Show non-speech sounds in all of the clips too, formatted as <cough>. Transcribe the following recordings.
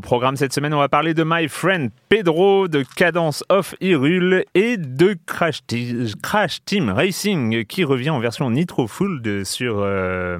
Au programme cette semaine, on va parler de My Friend Pedro, de Cadence of Hyrule et de Crash, Team Racing qui revient en version Nitro Full de- sur, euh,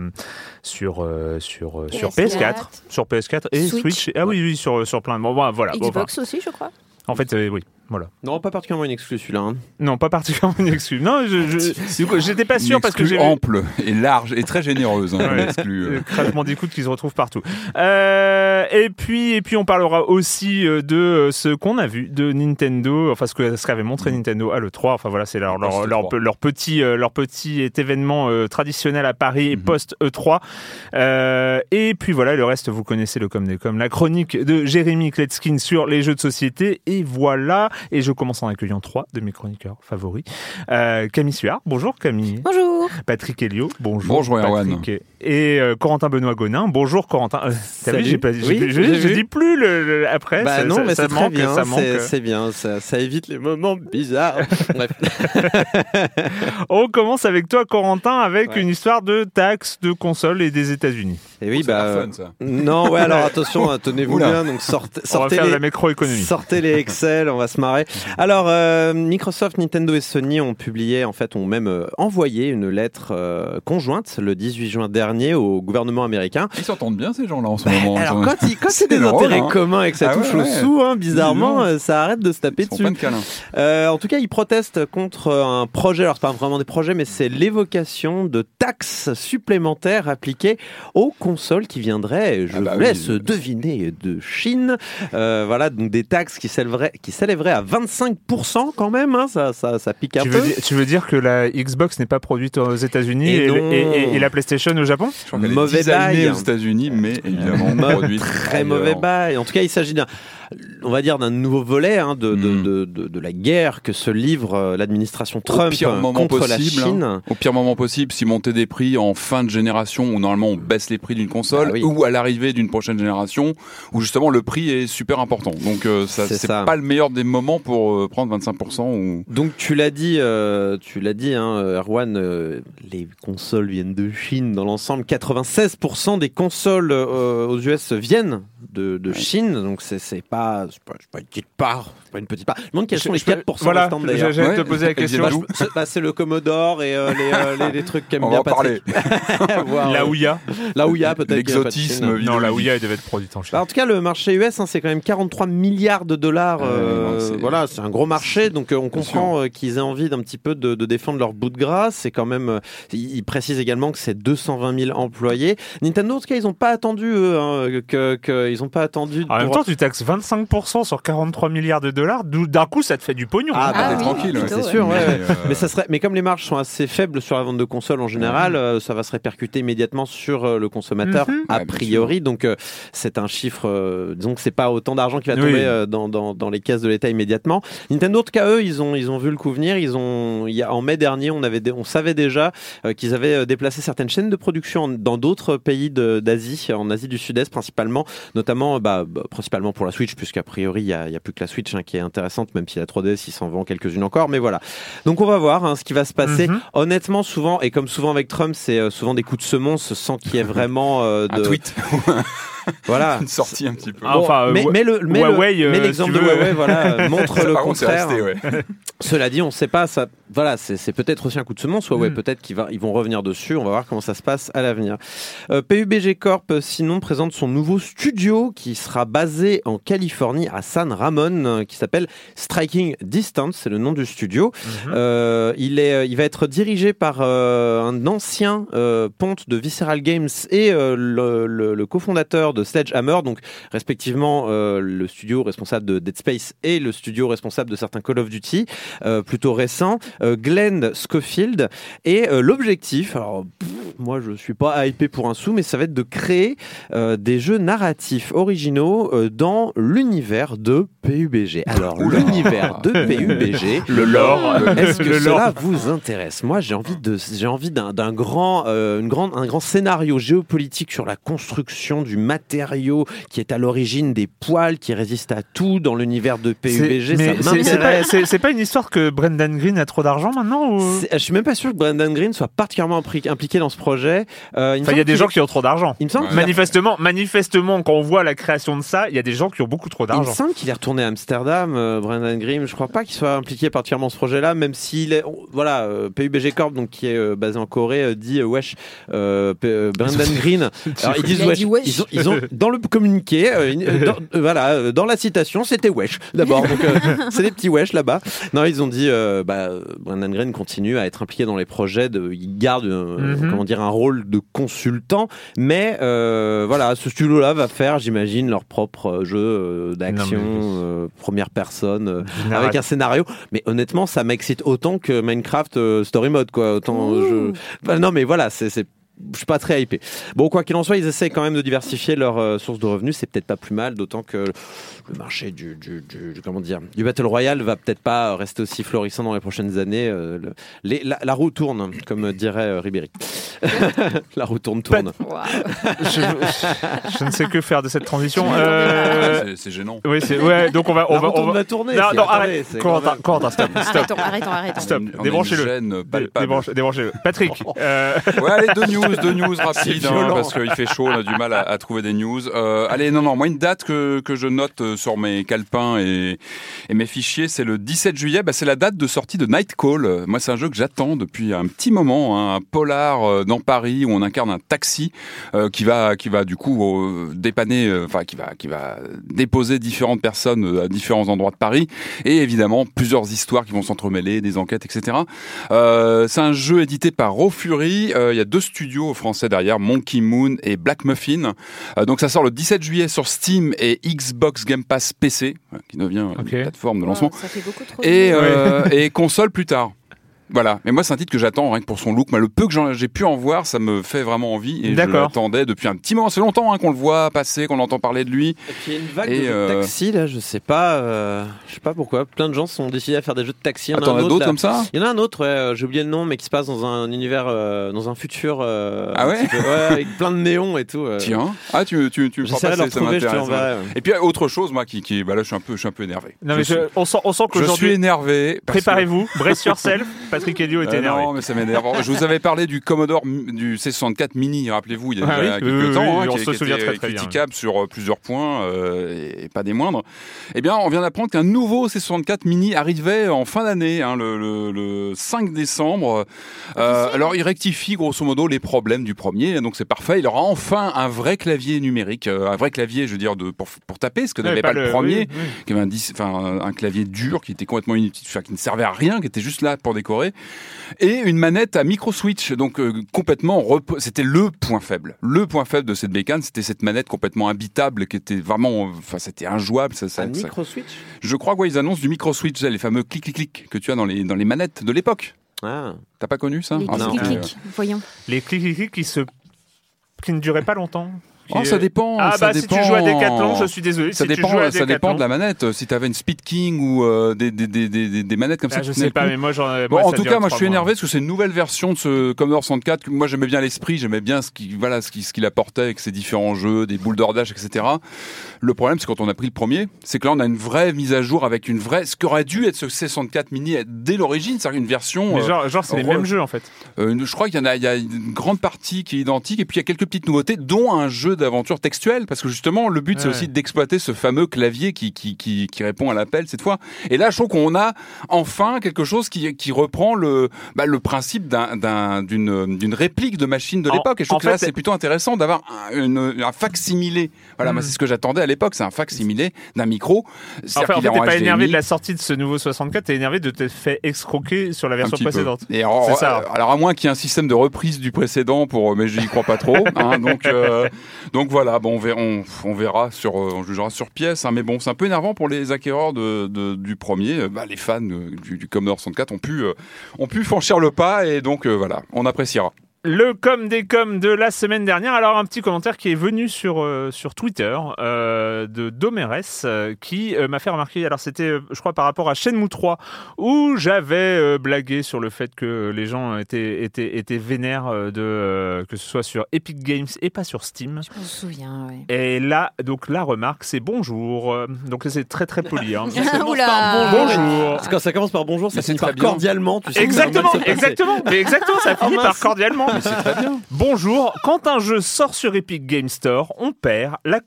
sur, euh, sur, euh, sur PS4. PS4, sur PS4 et Switch. Switch. Ah oui, oui, sur, sur plein de. Bon, voilà. Bon, Xbox aussi, je crois. en fait, euh, oui. Voilà. Non, pas particulièrement une exclue celui-là. hein. Non, pas particulièrement une excuse. Non, je, je- du coup, j'étais pas sûr Une parce que exclue j'ai ample et large et très généreuse. Hein, Ouais. exclue, euh. Bandicoot qui se retrouve partout. Euh, et puis, et puis, on parlera aussi euh, de euh, ce qu'on a vu de Nintendo, enfin ce que ce qu'avait montré Nintendo à le 3. Enfin voilà, c'est leur leur, Post leur, E3. leur petit leur petit événement euh, traditionnel à Paris et post E3. Euh, et puis voilà, le reste vous connaissez le comme des comme la chronique de Jérémy Kletskin sur les jeux de société. Et voilà. Et je commence en accueillant trois de mes chroniqueurs favoris. Euh, Camille Suard, bonjour Camille. Bonjour. Patrick Helio, bonjour. Bonjour, Erwan. Patrick. Et euh, Corentin Benoît Gonin, bonjour Corentin. Euh, T'as vu, Salut. j'ai pas dit, Oui, je vu. dis plus le, le- après. Bah ça, non, ça- mais ça c'est très manque, bien. ça manque. c'est- bien, ça, ça évite les moments bizarres. <laughs> Bref. <laughs> On commence avec toi, Corentin, avec Ouais. une histoire de taxes de consoles et des États-Unis. Et oui, l'air bah. fun, ça. Non, ouais, alors attention, <laughs> hein, tenez-vous bien. Donc sortez, On va sortez faire de les, la macroéconomie. Sortez les Excel, on va se marrer. Alors, euh, Microsoft, Nintendo et Sony ont publié, en fait, ont même euh, envoyé une lettre euh, conjointe le 18 juin dernier au gouvernement américain. Ils s'entendent bien ces gens-là en ce moment. Alors, quand, il- quand <laughs> c'est des drôle, intérêts hein. communs et que ça Ah touche ouais, au ouais. sous, hein, bizarrement, euh, ça arrête de se taper Ils dessus. plein de. Euh, en tout cas, ils protestent contre un projet. Alors, c'est pas vraiment des projets, mais c'est l'évocation de taxes supplémentaires appliquées aux consoles qui viendraient, je Ah bah vous oui. laisse deviner, de Chine. Euh, voilà, donc des taxes qui s'élèveraient, qui s'élèveraient à 25% quand même. hein, ça, ça, ça pique un Tu peu. veux, dire, tu veux dire que la Xbox n'est pas produite aux États-Unis Et et, non. et- et- et la PlayStation au Japon Je crois qu'elle est Mauvais bail. aux États-Unis, mais évidemment <laughs> produite Très ailleurs. mauvais bail. En tout cas, il s'agit d'un, on va dire, d'un nouveau volet hein, de, de, Mm. de, de- de la guerre que se livre euh, l'administration Trump contre la possible, Chine. hein. Au pire moment possible, si monter des prix en fin de génération, où normalement on baisse les prix d'une console, Ah oui. ou à l'arrivée d'une prochaine génération, où justement le prix est super important. Donc euh, ça, C'est pas le meilleur des moments pour euh, prendre 25% ou. Donc tu l'as dit, euh, tu l'as dit, hein, Erwan, les consoles viennent de Chine dans l'ensemble. 96% des consoles aux US viennent de, de Chine, donc c'est pas, pas, pas une petite part, pas une petite part. Je me demande quels sont les Je- je- 4% Voilà, restants d'ailleurs. j'allais te poser la question. C'est bah, c'est le Commodore et euh, les, euh, les, les trucs qu'aime On bien va en parler. Patrick. <laughs> Voir, La Ouya La Ouya peut-être. L'exotisme. Non, la. Ouya, elle devait être produite en Chine. Bah, en tout cas, le marché US, hein, c'est quand même 43 milliards de dollars. Euh, voilà, c'est un gros marché. Donc, euh, on comprend euh, qu'ils aient envie d'un petit peu de, de défendre leur bout de grâce. C'est quand même. euh, ils précisent également que c'est 220 000 employés. Nintendo, en tout cas, ils n'ont pas attendu. eux, hein, que, que- ils ont pas attendu. En même temps, tu taxes 25% sur 43 milliards de dollars. D'un coup, ça te fait du pognon. Ah, Ah, bah, t'es oui, tranquille. ouais. c'est sûr, ouais, ouais. Mais, euh, Mais ça serait, mais comme les marges sont assez faibles sur la vente de consoles en général, euh, ça va se répercuter immédiatement sur euh, le consommateur Mhm. a priori. Donc euh, c'est un chiffre, euh, disons que c'est pas autant d'argent qui va Oui. tomber euh, dans, dans, dans les caisses de l'État immédiatement. Nintendo, en tout cas eux, ils ont ils ont vu le coup venir. Ils ont, il y a, en mai dernier, on avait, on savait déjà euh, qu'ils avaient déplacé certaines chaînes de production en- dans d'autres pays d'Asie, en Asie du Sud-Est principalement, notamment bah, bah, principalement pour la Switch, puisqu'a priori il y a, y a plus que la Switch hein, qui est intéressante, même si la 3DS il s'en vend quelques-unes encore. Mais voilà. Donc on va voir hein, ce qui va se passer. Mhm. Honnêtement, souvent, et comme souvent avec Trump, c'est euh, souvent des coups de semonce sans qu'il y ait <laughs> vraiment euh, de. Un tweet, <laughs> <laughs> Voilà. une sortie un petit peu. Ah, enfin, mais, le, mais le- Huawei, euh, mais l'exemple de. Huawei, voilà, <laughs> montre le contraire. resté, ouais. <laughs> Cela dit, on ne sait pas. Ça, voilà, c'est peut-être aussi un coup de semence. Huawei, Mm. peut-être qu'ils ils vont revenir dessus. On va voir comment ça se passe à l'avenir. Euh, PUBG Corp, euh, sinon, présente son nouveau studio qui sera basé en Californie à San Ramon, euh, qui s'appelle Striking Distance. C'est le nom du studio. Mhm. Euh, il, est, il va être dirigé par euh, un ancien euh, ponte de Visceral Games et euh, le, le- le cofondateur de Sledgehammer, donc respectivement euh, le studio responsable de Dead Space et le studio responsable de certains Call of Duty, euh, plutôt récents. euh, Glenn Schofield. Et euh, l'objectif, alors pff, moi je suis pas hypé pour un sou, mais ça va être de créer des jeux narratifs originaux dans l'univers de PUBG. Alors l'univers de <laughs> PUBG, Le lore. est-ce que Le cela lore. vous intéresse? Moi, j'ai envie de, j'ai envie d'un, grand, une grande, un grand scénario géopolitique sur la construction du matériau qui est à l'origine des poils qui résistent à tout dans l'univers de PUBG. C'est- pas, une histoire que Brendan Green a trop d'argent maintenant ou... Je suis même pas sûr que Brendan Green soit particulièrement impliqué dans ce projet. Euh, il me Enfin, il y a des gens qui ont trop d'argent. Il me semble Ouais. Manifestement, manifestement, quand on voit la création de ça, il y a des gens qui ont beaucoup trop Il me d'argent. semble qu'il est retourné à Amsterdam, euh, Brendan Grimm. Je crois pas qu'il soit impliqué particulièrement dans ce projet-là, même s'il est, voilà, euh, PUBG Corp, donc qui est euh, basé en Corée, euh, dit euh, wesh, euh, euh, Brendan <laughs> Green. Alors ils disent Il a wesh. dit wesh. Ils ont, ils ont <laughs> dans le communiqué, euh, euh, dans, euh, voilà, dans la citation, c'était wesh d'abord. Donc <laughs> c'est des petits wesh là-bas. Non, ils ont dit, bah, Brendan Green continue à être impliqué dans les projets. De, il garde, Mhm. comment dire, un rôle de consultant, mais voilà, ce studio-là va faire, j'imagine, leur propre jeu d'action, première personne, avec un scénario. Mais honnêtement, ça m'excite autant que Minecraft Story Mode, quoi. Autant je. Bah, non, mais voilà, c'est. Je suis pas très hypé. Bon, quoi qu'il en soit, ils essayent quand même de diversifier leurs euh, sources de revenus. C'est peut-être pas plus mal, d'autant que le marché du, du, du- du- comment dire du battle royale va peut-être pas rester aussi florissant dans les prochaines années. euh, le- les- la, la roue tourne, comme dirait euh, Ribéry. <laughs> la roue tourne tourne. Je, je ne sais que faire de cette transition. Euh, C'est- gênant. oui, c'est ouais. Donc on va, on la va, on va. tourner. Non, non, arrête. Corentin, Corentin, stop. Arrêtons, arrêtons, arrêtons. Débranchez-le. Débranchez-le. Patrick. euh, Ouais, allez, deux news, <laughs> deux news rapides, hein, parce qu'il fait chaud, on a du mal à, à trouver des news. Euh, allez, non, non, moi, une date que, que je note euh, sur mes calepins et, et mes fichiers, c'est le 17 juillet, bah, c'est la date de sortie de Night Call. Moi, c'est un jeu que j'attends depuis un petit moment, hein, un polar euh, dans Paris où on incarne un taxi euh, qui va, qui va du coup euh, dépanner, enfin, qui va, qui va déposer différentes personnes euh, à différents endroits de Paris et évidemment plusieurs histoires qui vont s'entremêler, des enquêtes, etc. Euh, c'est un jeu édité par Raw Fury. Euh, Il y a deux studios français derrière, Monkey Moon et Black Muffin. Euh, donc ça sort le 17 juillet sur Steam et Xbox Game Pass PC, euh, qui devient Ok. une plateforme de lancement, Wow, ça fait beaucoup trop. et, de- euh, et console plus tard. Voilà, mais moi c'est un titre que j'attends rien que pour son look. Mais le peu que j'ai pu en voir, ça me fait vraiment envie et je l'attendais depuis un petit moment. C'est longtemps hein, qu'on le voit passer, qu'on entend parler de lui. Et puis il y a une vague Et, de jeux de euh, taxi là, je sais pas, euh, je sais pas pourquoi. Plein de gens se sont décidés à faire des jeux de taxi. Il y en a a autre, d'autres comme ça Il y en a un autre, ouais, euh, j'ai oublié le nom, mais qui se passe dans un univers, euh, dans un futur. euh, Ah ouais peu- ouais, avec plein de néons et tout. euh. Tiens, ah tu, tu, tu me le passer, ça m'intéresse. ouais. Et puis autre chose, moi, qui, qui bah là, je suis un peu, je suis un peu énervé. Non, mais je, je- on sent, on sent suis, je suis énervé. que- Préparez-vous, brace yourself. <laughs> Patrick Elio est Euh, énervé. non, mais ça m'énerve. Je vous avais parlé du Commodore du C64 Mini, rappelez-vous, il y a Ah déjà quelques oui, temps, hein, on qui, se qui souvient était très, très bien. critiquable sur euh, plusieurs points euh, et pas des moindres. Eh bien, on vient d'apprendre qu'un nouveau C64 Mini arrivait en fin d'année, hein, le, le- le 5 décembre. Euh, alors, il rectifie grosso modo les problèmes du premier, donc c'est parfait. Il aura enfin un vrai clavier numérique, un vrai clavier, je veux dire, de, pour, pour taper, ce que Ouais, n'avait pas, le premier oui, oui. qui avait un, un- clavier dur qui était complètement inutile, qui ne servait à rien, qui était juste là pour décorer, et une manette à micro switch, donc euh, complètement, c'était le point faible, le point faible de cette bécane, c'était cette manette complètement habitable, qui était vraiment, enfin, c'était injouable. Ça, ça- Un ça- micro switch. Je crois qu'ils annoncent du micro switch, les fameux clic clic clic que tu as dans les dans les manettes de l'époque. Ah. T'as pas connu ça? Les Ah, clics, c'était, clics, voyons. Les clics qui se. qui ne duraient pas longtemps. Oh, ça dépend. Ah ça bah si dépend. tu joues à Decathlon, je suis désolé. Ça si tu dépend, joues à ça dépend de la manette. Si tu avais une Speed King ou euh, des, des, des, des, manettes comme Ah, ça, je sais pas, mais moi j'en. Bon, moi, en tout cas, moi je suis énervé parce que c'est une nouvelle version de ce Commodore 64. Moi j'aimais bien l'esprit, j'aimais bien ce qui, voilà, ce qui, ce qu'il apportait avec ses différents jeux, des boules d'ordage, etc. Le problème, c'est quand on a pris le premier, c'est que là on a une vraie mise à jour avec une vraie, ce qu'aurait dû être ce C64 Mini dès l'origine, c'est-à-dire une version. Mais euh, genre, genre c'est les mêmes jeux en fait. euh, je crois qu'il y en a, il y a une grande partie qui est identique et puis il y a quelques petites nouveautés, dont un jeu d'aventure textuelle, parce que justement le but c'est aussi d'exploiter ce fameux clavier qui, qui, qui, qui répond à l'appel cette fois. Et là, je trouve qu'on a enfin quelque chose qui, qui reprend le, bah, le principe d'un- d'un- d'une d'une réplique de machine de l'époque. Et je trouve que là, c'est plutôt intéressant d'avoir un, un fac-similé. Voilà, moi Hmm. c'est ce que j'attendais à l'époque, c'est un fac-similé d'un micro. En C'est-à-dire fait, en fait, t'es pas HDMI. énervé de la sortie de ce nouveau 64, t'es énervé de te faire escroquer sur la version petit peu. précédente. Et alors, C'est ça. euh, alors à moins qu'il y ait un système de reprise du précédent, pour, mais j'y crois pas trop. hein, <laughs> donc, euh, Donc voilà, bon, on verra, on, on verra sur, euh, on jugera sur pièce, hein, mais bon, c'est un peu énervant pour les acquéreurs de, de- du premier. Euh, Bah, les fans euh, du, du Commodore 64 ont pu, euh, ont pu franchir le pas et donc euh, voilà, on appréciera. Le com des coms de la semaine dernière. Alors un petit commentaire qui est venu sur euh, sur Twitter euh, de Domeres euh, qui euh, m'a fait remarquer. Alors c'était, je crois, par rapport à Shenmue 3 où j'avais euh, blagué sur le fait que les gens étaient étaient étaient vénères euh, de euh, que ce soit sur Epic Games et pas sur Steam. Je me souviens, ouais. Et là, donc la remarque, c'est bonjour. Donc c'est très très poli. hein. Oula Bonjour. Parce que quand ça commence par bonjour, ça finit par bien. cordialement. Tu sais, Exactement, ça exactement, mais exactement, ça <laughs> finit Oh, par mince. Cordialement. C'est très bien. Bonjour, quand un jeu sort sur Epic Game Store, on perd la,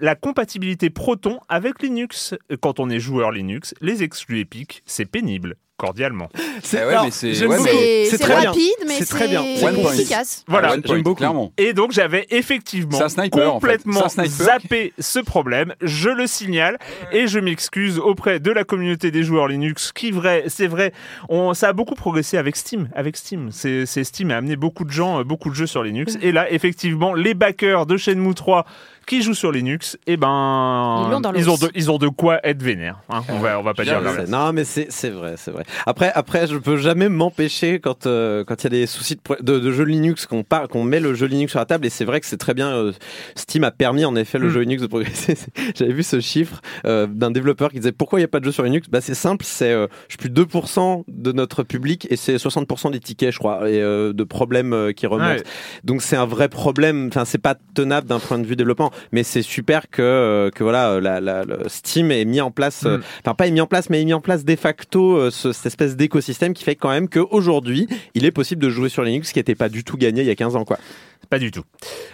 la compatibilité Proton avec Linux. Quand on est joueur Linux, les exclus Epic, c'est pénible. Cordialement. C'est ouais, mais c'est- mais- très bien. rapide, mais C'est très bien. c'est efficace. Voilà. Ah, j'aime beaucoup. clairement. Et donc j'avais effectivement en fait. complètement sniper. zappé ce problème. Je le signale et je m'excuse auprès de la communauté des joueurs Linux. Qui vrai, c'est vrai, on, ça a beaucoup progressé avec Steam. Avec Steam, c'est Steam a amené beaucoup de gens, euh, beaucoup de jeux sur Linux. Et là, effectivement, les backers de Shenmue 3 qui jouent sur Linux, eh ben, Ils dans ils ont de, ils ont de quoi être vénères. hein. On va, on va pas dire l'inverse. Non, mais c'est c'est vrai, c'est vrai. Après, après, je peux jamais m'empêcher quand euh, quand il y a des soucis de, de, de jeux Linux qu'on parle, qu'on met le jeu Linux sur la table. Et c'est vrai que c'est très bien. euh, Steam a permis en effet le Mm. jeu Linux de progresser. <laughs> J'avais vu ce chiffre euh, d'un développeur qui disait pourquoi il n'y a pas de jeu sur Linux? Bah c'est simple, c'est euh, je suis plus 2% de notre public et c'est 60% des tickets, je crois, et euh, de problèmes euh, qui remontent. Ouais. Donc c'est un vrai problème. Enfin, c'est pas tenable d'un point de vue développement, mais c'est super que euh, que voilà, euh, la, la- Steam ait mis en place, euh, Mm. enfin pas ait mis en place, mais ait mis en place de facto euh, ce- cette espèce d'écosystème qui fait quand même qu'aujourd'hui, il est possible de jouer sur Linux, ce qui n'était pas du tout gagné il y a 15 ans, quoi. Pas du tout.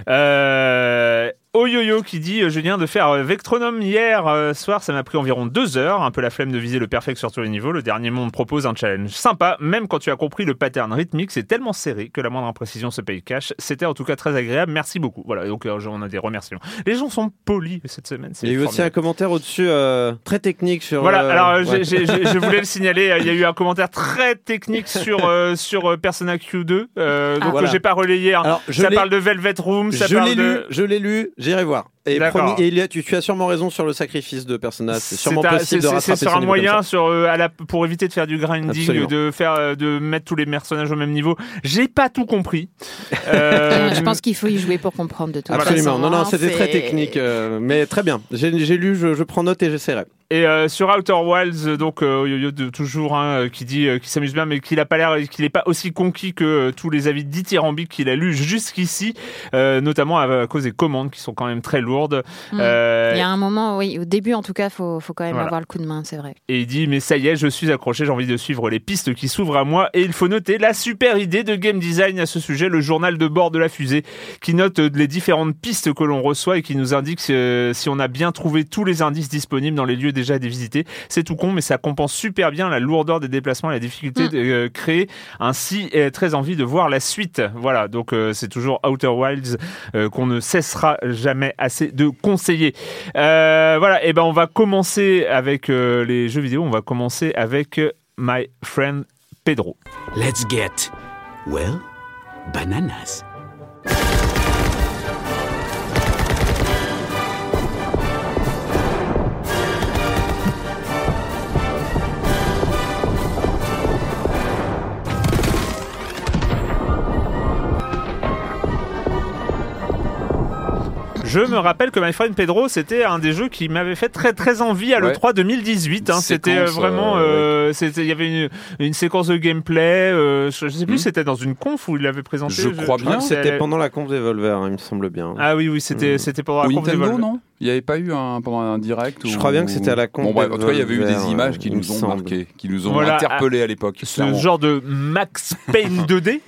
Euh, Oyoyo qui dit euh, Je viens de faire euh, Vectronome hier euh, soir, ça m'a pris environ deux heures. Un peu la flemme de viser le perfect sur tous les niveaux. Le dernier monde propose un challenge sympa, même quand tu as compris le pattern rythmique. C'est tellement serré que la moindre imprécision se paye cash. C'était en tout cas très agréable. Merci beaucoup. Voilà, donc on a des remerciements. Les gens sont polis cette semaine. Il y a eu aussi un commentaire au-dessus euh, très technique sur. Voilà, euh, alors euh, ouais. je voulais le <laughs> signaler, il y a eu un commentaire très technique sur, euh, sur Persona Q2, euh, donc Voilà. que j'ai pas relayé. hein. Alors, je ça parle de Velvet Room, ça je parle l'ai de... lu, je l'ai lu, j'irai voir. Et, promis- et a- tu, tu as sûrement raison sur le sacrifice de Persona. C'est sûrement un- possible de c'est- sur un moyen sur, euh, à la, pour éviter de faire du grinding, Absolument. de, faire, euh, de mettre tous les personnages au même niveau. J'ai pas tout compris. <laughs> Euh, Je pense qu'il faut y jouer pour comprendre de toute Absolument. façon. Non, non, hein, c'était très technique, euh, mais très bien. J'ai j'ai lu, je, je prends note et j'essaierai. Et euh, sur Outer Wilds, donc euh, Yo-Yo de toujours, hein, qui dit, euh, qui s'amuse bien, mais qu'il a pas l'air, qu'il est pas aussi conquis que euh, tous les avis dithyrambiques qu'il a lus jusqu'ici, euh, notamment à, à cause des commandes qui sont quand même très lourdes. Mm. Euh, Il y a un moment, oui, au début en tout cas, faut, faut quand même Voilà. avoir le coup de main, c'est vrai. Et il dit mais ça y est, je suis accroché, j'ai envie de suivre les pistes qui s'ouvrent à moi. Et il faut noter la super idée de game design à ce sujet, le journal de bord de la fusée, qui note euh, les différentes pistes que l'on reçoit et qui nous indique euh, si on a bien trouvé tous les indices disponibles dans les lieux déjà visités. C'est tout con, mais ça compense super bien la lourdeur des déplacements et la difficulté Mm. de créer. Ainsi, très envie de voir la suite. Voilà, donc c'est toujours Outer Wilds qu'on ne cessera jamais assez de conseiller. Euh, voilà, et ben on va commencer avec euh, les jeux vidéo. On va commencer avec euh, My Friend Pedro. Let's get, well, bananas. Je me rappelle que My Friend Pedro, c'était un des jeux qui m'avait fait très très envie à Ouais. l'E3 2018. hein. C'était euh, vraiment, euh, euh, il y avait une, une séquence de gameplay. euh, je, je sais plus, Hmm. c'était dans une conf où il l'avait présenté. Je crois je bien. que C'était pendant la conf d'Evolver, hein, il me semble bien. Ah oui, oui, c'était, c'était pendant la conf Nintendo, d'Evolve. non? Il n'y avait pas eu un, pendant un direct Je ou- crois bien que c'était à la conf Bon, bref, en tout cas, il y avait eu d'Evolver, des images qui nous ont semble. marqué, qui nous ont Voilà, interpellés à l'époque. Ce clairement. genre de Max Payne <laughs> 2D.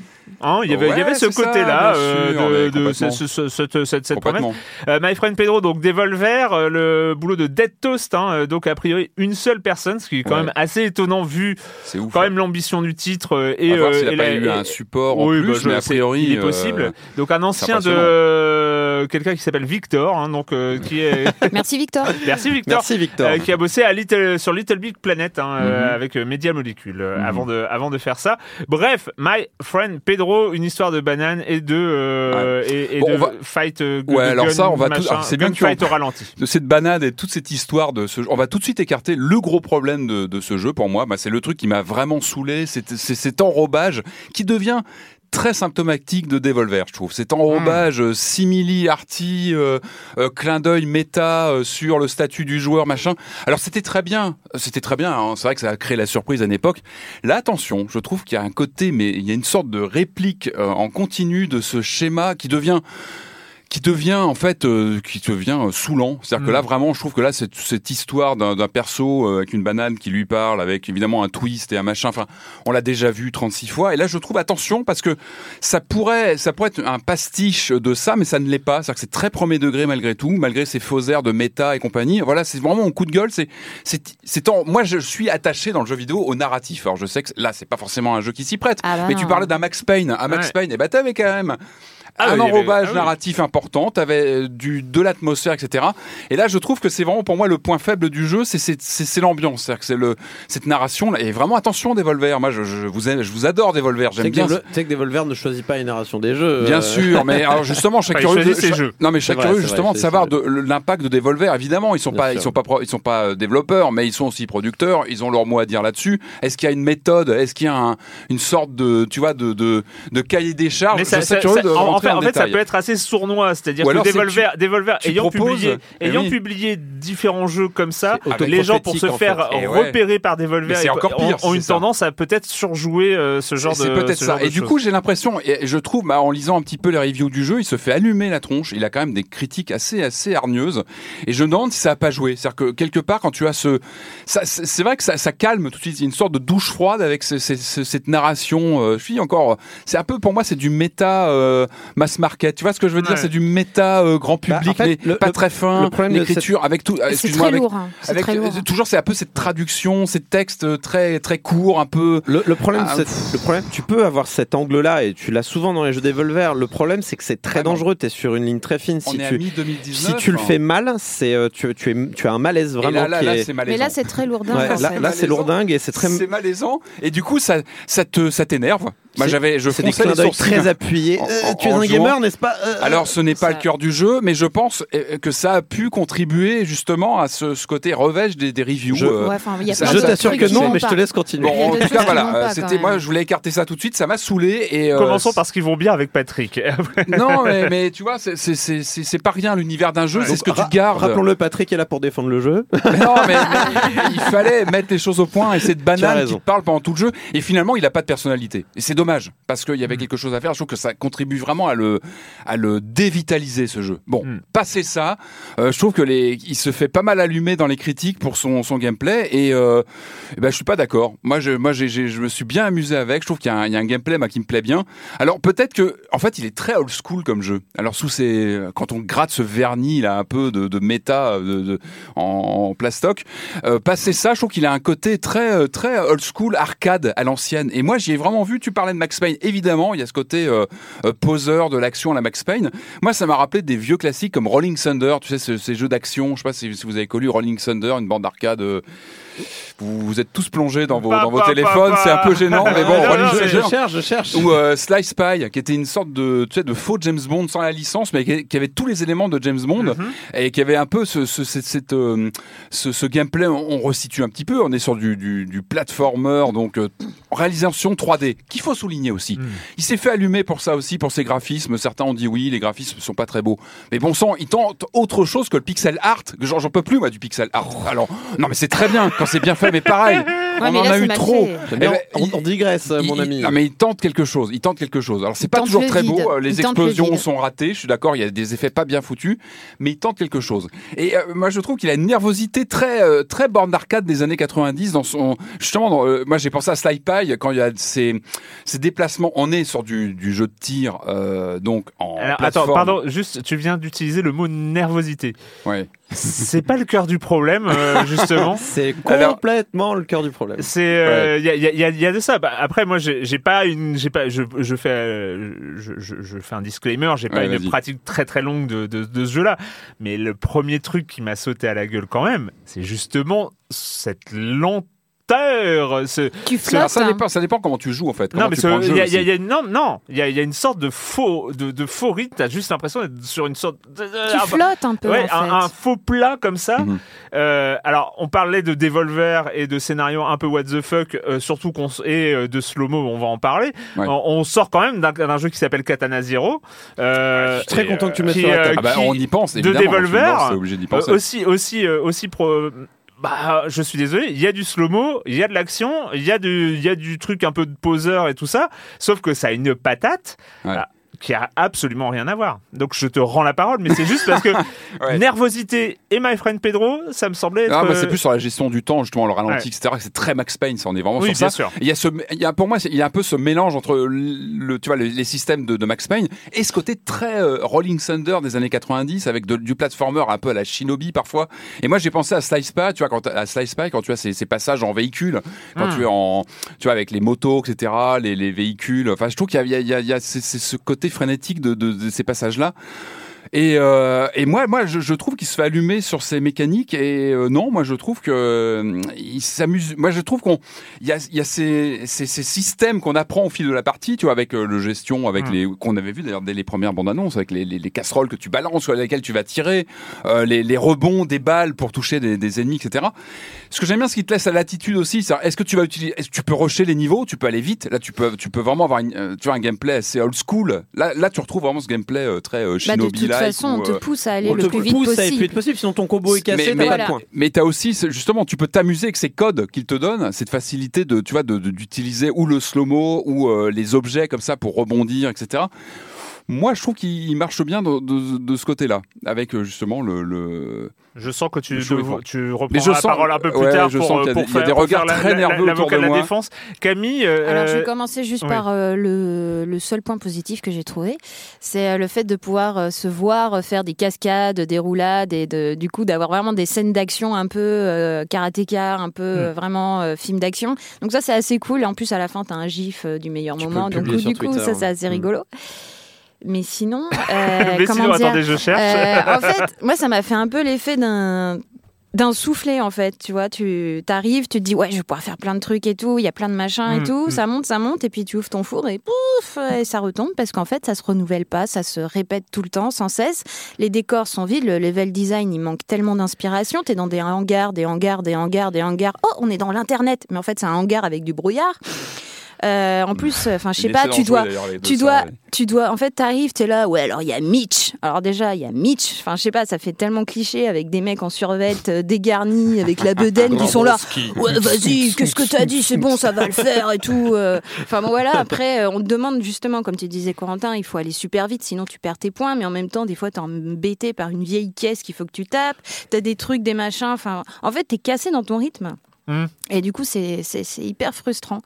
Hein, il y avait, il y Ouais, avait ce côté-là euh, de, mais de ce- complètement. ce- ce- cette, cette, cette promesse. Euh, My Friend Pedro, donc Devolver, euh, le boulot de Dead Toast, hein, euh, donc a priori une seule personne, ce qui est quand Ouais. même assez étonnant vu ouf. quand même l'ambition du titre euh, et voir euh, s'il et n'a pas la- eu et- un support en Oui, plus, bah, je- mais a priori, il est euh, possible. Donc un ancien de euh, quelqu'un qui s'appelle Victor, hein, donc euh, qui est. <laughs> Merci Victor. <laughs> Merci Victor. Merci Victor. Euh, qui a bossé à Little, sur Little Big Planet hein, euh, Mhm. avec Media Molecule euh, Mhm. avant, de, avant de faire ça. Bref, My Friend Pedro, une histoire de banane et de, euh, et, et Bon, de on va- fight. euh, Ouais, alors ça, on va tout- c'est bien au ralenti. de cette banade et toute cette histoire de ce jeu. On va tout de suite écarter le gros problème de, de ce jeu pour moi. Bah, c'est le truc qui m'a vraiment saoulé. C'est cet enrobage qui devient très symptomatique de Devolver, je trouve. Cet enrobage euh, simili, arty, euh, euh, clin d'œil méta euh, sur le statut du joueur, machin. Alors c'était très bien, c'était très bien. hein. C'est vrai que ça a créé la surprise à une époque. Là, attention, je trouve qu'il y a un côté, mais il y a une sorte de réplique euh, en continu de ce schéma qui devient qui devient en fait euh, qui devient euh, saoulant. C'est-à-dire que Mm. là vraiment je trouve que là cette, cette histoire d'un d'un perso euh, avec une banane qui lui parle avec évidemment un twist et un machin enfin on l'a déjà vu 36 fois. Et là je trouve attention parce que ça pourrait ça pourrait être un pastiche de ça mais ça ne l'est pas. C'est-à-dire que c'est très premier degré malgré tout malgré ces faux airs de méta et compagnie. Voilà c'est vraiment mon coup de gueule. C'est c'est c'est en- moi je suis attaché dans le jeu vidéo au narratif. Alors je sais que là c'est pas forcément un jeu qui s'y prête. Ah bah mais tu parlais d'un Max Payne. Un Max Ouais. Payne et bah t'avais quand même Ah un oui, avait- enrobage ah oui. narratif important, t'avais du de l'atmosphère, etc. Et là, je trouve que c'est vraiment pour moi le point faible du jeu, c'est c'est c'est- c'est l'ambiance, c'est-à-dire que c'est le cette narration là. Et vraiment attention, Devolver. Moi, je, je vous aime, je vous adore, Devolver. J'aime bien. Tu sais que Devolver ne choisit pas une narration des jeux. Bien euh, sûr, mais alors justement, <laughs> je suis Enfin, curieux. jeux. Non, mais je suis C'est vrai, curieux justement vrai, de savoir de l'impact de Devolver. Évidemment, ils sont Bien pas, sûr. ils sont pas, pro- ils sont pas euh, développeurs, mais ils sont aussi producteurs. Ils ont leur mot à dire là-dessus. Est-ce qu'il y a une méthode Est-ce qu'il y a un- une sorte de, tu vois, de de, de cahier des charges? Mais ça, Je serais ça- curieux ça- de en, en fait, en fait, ça peut être assez sournois, c'est-à-dire que Devolver, Devolver tu ayant proposes, publié, ayant oui. publié différents jeux comme ça, les gens pour se faire fait. Ouais. repérer par Devolver et- encore pire, ont, une ça. tendance à peut-être surjouer euh, ce genre de. C'est peut-être ça. Et du coup, j'ai l'impression, et je trouve, bah, en lisant un petit peu les reviews du jeu, il se fait allumer la tronche. Il a quand même des critiques assez, assez hargneuses. Et je me demande si ça a pas joué. C'est-à-dire que quelque part, quand tu as ce, c'est vrai que ça, ça calme tout de suite. Il y a une sorte de douche froide avec ce- ce- ce- cette narration. euh, je suis encore, c'est un peu pour moi, c'est du méta euh, mass market. Tu vois ce que je veux dire? Ouais. C'est du méta euh, grand Bah, en public, fait, mais le- pas le- très fin. le problème de L'écriture avec tout. euh, C'est très avec, lourd. hein. Avec très lourd. euh, toujours, c'est un peu cette traduction, ces textes euh, très, très courts, un peu. Le, le problème, Ah, le problème, tu peux avoir cet angle-là et tu l'as souvent dans les jeux Devolver. Le problème, c'est que c'est très Vraiment. dangereux. Tu es sur une ligne très fine. On Si est à tu, mi 2019. si tu le fais mal, c'est euh, tu, tu, es, tu as un malaise Et vraiment là, là, qui là, est. Mais là, c'est très lourdin. Ouais, en là, c'est lourdingue et c'est très. C'est malaisant et du coup ça ça te ça t'énerve. Moi j'avais je C'est des les d'œil sourcils. très appuyés. En- Euh, en- tu es un jouant. gamer, n'est-ce pas Euh, Alors ce n'est pas Ça- le cœur du jeu, mais je pense euh, que ça a pu contribuer justement à ce, ce côté revêche des, des reviews. Je- euh. Ouais, enfin, il y a ça- plein Je de t'assure que non, mais je te laisse continuer. Bon, en tout cas voilà, euh, c'était moi je voulais écarter ça tout de suite, ça m'a saoulé et euh, Commençons par ce qu'ils vont bien avec Patrick. <laughs> non mais, mais tu vois c'est c'est c'est c'est c'est pas rien l'univers d'un jeu, c'est ce que tu gardes. Rappelons-le, Patrick est là pour défendre le jeu. Non, mais, il fallait mettre les choses au point et cette banane qui parle pendant tout le jeu. Et finalement, il a pas de personnalité. Et c'est dommage parce qu'il y avait quelque chose à faire. Je trouve que ça contribue vraiment à le, à le dévitaliser ce jeu. Bon, Mm. passé ça, euh, je trouve que les, il se fait pas mal allumer dans les critiques pour son, son gameplay et, euh, eh ben, je suis pas d'accord. Moi, je, moi, j'ai, je me suis bien amusé avec. Je trouve qu'il y a un, il y a un gameplay moi, qui me plaît bien. Alors peut-être que, en fait, il est très old school comme jeu. Alors sous ces, quand on gratte ce vernis là, un peu de, de méta de, de- en, en plastoc, euh, passer ça, je trouve qu'il a un côté très euh, très old school arcade à l'ancienne. Et moi, j'y ai vraiment vu. Tu parlais Max Payne, évidemment, il y a ce côté euh, euh, poseur de l'action à la Max Payne. Moi, ça m'a rappelé des vieux classiques comme Rolling Thunder. Tu sais, ce- ces jeux d'action. Je sais pas si, si vous avez connu Rolling Thunder, une bande d'arcade. euh, vous, vous êtes tous plongés dans vos, Pa, dans vos pa, téléphones. C'est un peu gênant, mais bon, Non, non, Rolling mais je, cherche, je cherche. Ou euh, Sly Spy, qui était une sorte de, tu sais, de faux James Bond sans la licence, mais qui, qui avait tous les éléments de James Bond Mhm. et qui avait un peu ce, ce, cette- cette, euh, ce, ce gameplay. On, on resitue un petit peu. On est sur du, du, du platformer, donc euh, réalisation 3D, qu'il faut souligner aussi. Mhm. Il s'est fait allumer pour ça aussi, pour ses graphismes. Certains ont dit oui, les graphismes sont pas très beaux. Mais bon sang, il tente autre chose que le pixel art. J'en j'en peux plus moi du pixel art. Alors non, mais c'est très bien quand c'est bien fait, mais pareil, Ouais, on mais en là, a eu mal trop. fait. Eh ben, on, on digresse, il- mon il- ami. non, mais il tente quelque chose. Il tente quelque chose. Alors c'est pas tente toujours le très vide. beau. euh, Les Il tente le explosions vide. sont ratées. Je suis d'accord. Il y a des effets pas bien foutus, mais il tente quelque chose. Et euh, moi je trouve qu'il a une nervosité très euh, très borne d'arcade des années 90 dans son justement. Dans, euh, moi j'ai pensé à Sly Pie quand il y a ces ces déplacements. On est sur du, du jeu de tir euh, donc en Alors, plateforme. attends, pardon, juste, tu viens d'utiliser le mot nervosité. Ouais. C'est pas le cœur du problème, euh, <laughs> justement. C'est Alors- complètement le cœur du problème. C'est euh, il y, a, y, a, y a de ça. Bah, après moi j'ai j'ai pas une j'ai pas je, je fais euh, je, je, je fais un disclaimer, j'ai pas Ouais, une vas-y. pratique très très longue de, de, de ce jeu-là, mais le premier truc qui m'a sauté à la gueule quand même, c'est justement cette ce Tu alors, ça hein. dépend, ça dépend comment tu joues en fait. Comment non mais tu il y a, y y non non il y a, il y a une sorte de faux de, de faux rythme. T'as juste l'impression d'être sur une sorte de, Tu ah, flottes un peu. Ouais, en fait. un, un faux plat comme ça. Mhm. Euh, alors, on parlait de Devolver et de scénario un peu what the fuck, euh, surtout qu'on et euh, de slow mo, on va en parler. Ouais. On, on sort quand même d'un d'un jeu qui s'appelle Katana Zero. Euh, Je suis très et, content que tu mettes qui, sur la euh, table. Ah bah, on y pense de. Devolver, C'est obligé d'y euh, penser. aussi, aussi, euh, aussi pro. Bah, je suis désolé, il y a du slow-mo, il y a de l'action, il y a du, il y a du truc un peu de poseur et tout ça, sauf que ça a une patate Ouais. ah, qui a absolument rien à voir. Donc je te rends la parole, mais c'est juste parce que <laughs> Ouais. nervosité et My Friend Pedro, ça me semblait être. Ah, bah, c'est euh, plus sur la gestion du temps, justement, le ralenti, Ouais. etc. C'est très Max Payne, ça, on est vraiment Oui, sur bien ça. sûr. Il y a ce, il y a, pour moi, il y a un peu ce mélange entre le, tu vois, le- les systèmes de, de Max Payne et ce côté très euh, Rolling Thunder des années 90 avec de- du platformer un peu à la Shinobi parfois. Et moi, j'ai pensé à Slice Pie, tu vois, quand, à Slice Pie, quand tu as ces, ces passages en véhicule, quand Hmm. tu es en, tu vois, avec les motos, etc., les, les véhicules. Enfin, je trouve qu'il y a, il y a, il y a, il y a c'est- c'est ce côté frénétique de, ces passages-là. Et, euh, et moi, moi, je, je trouve qu'il se fait allumer sur ces mécaniques. Et euh, non, moi, je trouve que euh, il s'amuse. Moi, je trouve qu'on, il y a, il y a ces, ces, ces systèmes qu'on apprend au fil de la partie, tu vois, avec euh, le gestion, avec Mm. les qu'on avait vu d'ailleurs dès les premières bandes annonces, avec les, les, les casseroles que tu balances, sur lesquelles tu vas tirer, euh, les, les rebonds des balles pour toucher des, des ennemis, etc. Ce que j'aime bien, ce qui te laisse la latitude aussi, c'est est-ce que tu vas utiliser, est-ce que tu peux rusher les niveaux, tu peux aller vite. Là, tu peux, tu peux vraiment avoir, une, euh, tu vois, un gameplay assez old school. Là, là, tu retrouves vraiment ce gameplay euh, très euh, De Shinobi toute façon, on te pousse à aller le plus vite pousse à aller possible. plus vite possible, sinon ton combo est cassé, mais, pas voilà. de points. mais t'as aussi, justement, tu peux t'amuser avec ces codes qu'ils te donnent, cette facilité de, tu vois, d'utiliser ou le slow-mo ou euh, les objets comme ça pour rebondir, etc. Moi, je trouve qu'il marche bien de, de- de ce côté-là, avec euh, justement le. le... Je sens que tu, tu reprends je la sens- parole un peu plus ouais, tard je pour, sens qu'il y a pour des- il y a faire, des pour regards très la- nerveux la- autour de de la moi. défense. Camille, euh, Alors, je vais commencer juste oui. par euh, le, le seul point positif que j'ai trouvé. C'est euh, le fait de pouvoir euh, se voir euh, faire des cascades, des roulades et de, du coup d'avoir vraiment des scènes d'action un peu euh, karatéka, un peu euh, vraiment euh, film d'action. Donc, ça, c'est assez cool. Et en plus, à la fin, tu as un gif euh, du meilleur Tu moment. Donc, du coup, Twitter, ça, c'est assez Mm. Mais sinon, <laughs> euh, mais comment sinon, dire attendez, je cherche. euh, en fait, <laughs> moi, ça m'a fait un peu l'effet d'un d'un soufflet en fait, tu vois, tu t'arrives, tu te dis ouais, je vais pouvoir faire plein de trucs et tout, il y a plein de machins et Mm, tout, mm. ça monte, ça monte et puis tu ouvres ton four et pouf, et ça retombe parce qu'en fait, ça se renouvelle pas, ça se répète tout le temps sans cesse. Les décors sont vides, le level design, il manque tellement d'inspiration, tu es dans des hangars, des hangars, des hangars, des hangars. Oh, on est dans l'internet, mais en fait, c'est un hangar avec du brouillard. Euh, en plus, enfin, je sais pas, tu dois tu dois, tu dois, en fait, t'arrives, t'es là, ouais, alors il y a Mitch. Alors déjà, il y a Mitch. Enfin, je sais pas, ça fait tellement cliché avec des mecs en survette euh, dégarnis, avec la bedaine <laughs> qui sont là. Ouais, vas-y, qu'est-ce que t'as dit? C'est bon, ça va le faire et tout. euh. Enfin bon, voilà. Après, euh, on te demande justement, comme tu disais, Corentin, il faut aller super vite, sinon tu perds tes points. Mais en même temps, des fois, t'es embêté par une vieille caisse qu'il faut que tu tapes. T'as des trucs, des machins. Enfin, en fait, t'es cassé dans ton rythme. Mm. Et du coup, c'est c'est- c'est hyper frustrant.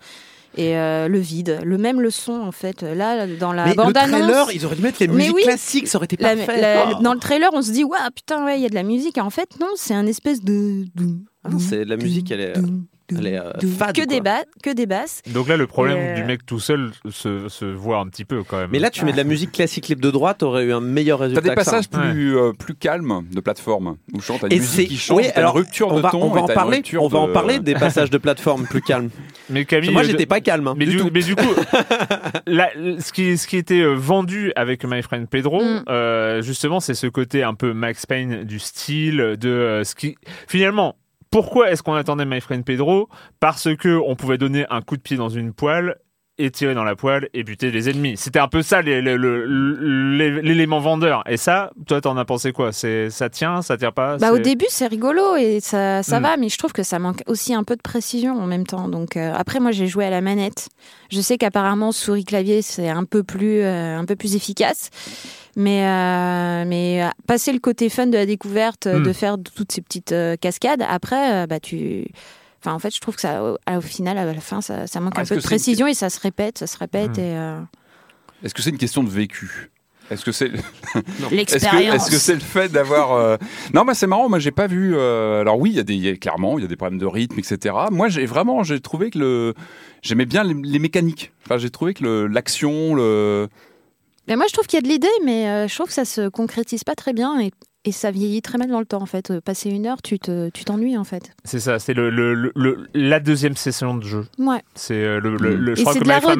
Et euh, le vide, le même le son en fait. Là, dans la Mais le bande-annonce. trailer, ils auraient dû mettre les musiques oui. classiques, ça aurait été La- parfait. la- Oh. Dans le trailer, on se dit, ouais, putain, ouais, il y a de la musique. Et en fait, non, c'est un espèce de. Ah non, c'est la musique, elle est, elle est euh, fade. que, des que des basses. Donc là, le problème euh, du mec tout seul se, se voit un petit peu quand même. Mais là, tu mets de la musique classique libre de droite, t'aurais eu un meilleur T'as résultat. des que ça. passages plus, euh, plus calmes de plateforme où chante t'as une musique qui change, oui, t'as alors une rupture on de va, ton, on va et en t'as une parler. On va en parler des passages de plateforme plus calmes. <laughs> mais Camille, Moi, j'étais pas calme. hein, Mais du du, tout. mais du coup, <laughs> là, ce, qui, ce qui était vendu avec My Friend Pedro, Mm. euh, justement, c'est ce côté un peu Max Payne du style, de euh, ce qui. Finalement, pourquoi est-ce qu'on attendait My Friend Pedro? Parce que on pouvait donner un coup de pied dans une poêle et tirer dans la poêle et buter les ennemis. C'était un peu ça l'élément vendeur. Et ça, toi, t'en as pensé quoi? C'est ça tient, ça tient pas? Bah, au début, c'est rigolo et ça, ça Mm. va, mais je trouve que ça manque aussi un peu de précision en même temps. Donc, euh, après, moi, j'ai joué à la manette. Je sais qu'apparemment, souris-clavier, c'est un peu plus, euh, un peu plus efficace. Mais, euh, mais passer le côté fun de la découverte, euh, Mm. de faire toutes ces petites cascades, après, bah, tu. Enfin, en fait, je trouve que ça, au, au final, à la fin, ça, ça manque Ah, un peu de précision et ça se répète, ça se répète. Mm. Et, euh, Est-ce que c'est une question de vécu? Est-ce que c'est est-ce que L'expérience. est-ce que c'est le <laughs> fait d'avoir euh, Non, bah c'est marrant. Moi, j'ai pas vu. euh, Alors oui, il y a des il y a- clairement, il y a des problèmes de rythme, etc. Moi, j'ai vraiment, j'ai trouvé que le j'aimais bien les, les mécaniques. Enfin, j'ai trouvé que l'action, le Mais moi, je trouve qu'il y a de l'idée, mais euh, je trouve que ça se concrétise pas très bien et, et ça vieillit très mal dans le temps, en fait. Euh, Passer une heure, tu te- tu t'ennuies, en fait. C'est ça, c'est le, le, le- la deuxième session de jeu. Ouais. C'est euh, le, le, le- je crois c'est que la Pedro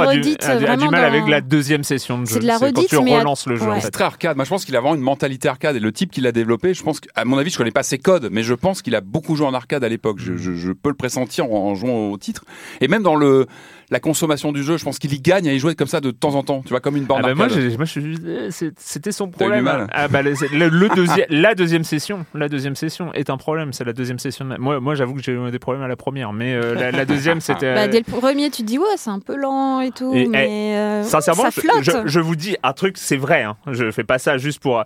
a du, redite, a du- a du mal dans- avec la deuxième session de jeu. C'est de la quand redite, tu mais à- relances le jeu. en fait. C'est très arcade. Moi, je pense qu'il a vraiment une mentalité arcade. Et le type qui l'a développé, je pense qu'à mon avis, je connais pas ses codes, mais je pense qu'il a beaucoup joué en arcade à l'époque. Je, je- je peux le pressentir en, en jouant au titre. Et même dans le la consommation du jeu, je pense qu'il y gagne à y jouer comme ça de temps en temps. Tu vois, comme une borne Ah bah moi, moi, euh, c'est- c'était son problème. du mal Ah bah, le, le- le <laughs> deuxième, la deuxième session, la deuxième session est un problème. C'est la deuxième session. de- Moi, moi, j'avoue que j'ai eu des problèmes à la première, mais euh, la, la deuxième, <laughs> c'était. Bah, dès le premier, tu te dis, ouais, c'est un peu lent et tout, Et, eh, mais euh, Sincèrement, ça je, flotte. je- je vous dis un truc, c'est vrai. Hein, je fais pas ça juste pour.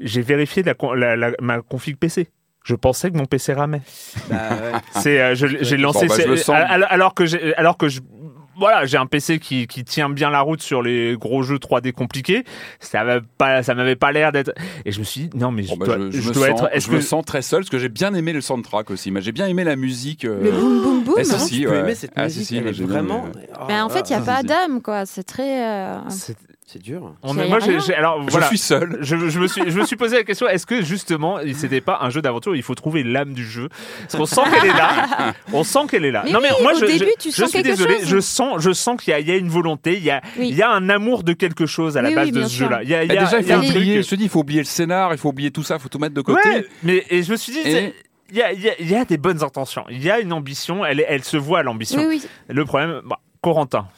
J'ai vérifié la, con- la- la- ma config PC. Je pensais que mon PC ramait. C'est, euh, je- j'ai lancé. bah, je c'est- le sens. al- alors que alors que je, voilà, j'ai un PC qui, qui tient bien la route sur les gros jeux 3D compliqués. Ça m'avait pas, ça m'avait pas l'air d'être. Et je me suis dit, non mais je Bon, bah, dois, je, je je me dois sens, être. Est-ce je que me sens très seul parce que j'ai bien aimé le soundtrack aussi. Mais j'ai bien aimé la musique. euh, Le boum boum boum. hein. si, peux ouais. cette Ah, si, musique, si, vraiment. aimé, ouais. Ah, Mais en fait, il n'y a pas d'âme, quoi. C'est très. euh, c'est- dur. on est- moi, j'ai, j'ai- alors Je suis seul. Je, je me suis, je me suis posé la question est-ce que justement, c'était pas un jeu d'aventure où Il faut trouver l'âme du jeu? Parce qu'on sent qu'elle est là. <laughs> On sent qu'elle est là. Mais oui, au début, tu je sens suis quelque désolé. chose. Je sens, je sens qu'il y a, il y a une volonté. Il y a, Oui. il y a un amour de quelque chose à la Oui, base oui, de bien ce sûr. jeu-là. Il y a, il Et y a- déjà, il il y a faut un truc- oublier. Je te dis, il faut oublier le scénar, il faut oublier tout ça, il faut tout mettre de côté. Ouais, mais et je me suis dit, Et- c'est- il y a, il y, a, il y a des bonnes intentions. Il y a une ambition. Elle, est- elle se voit l'ambition. Oui, oui. Le problème, bah, Corentin,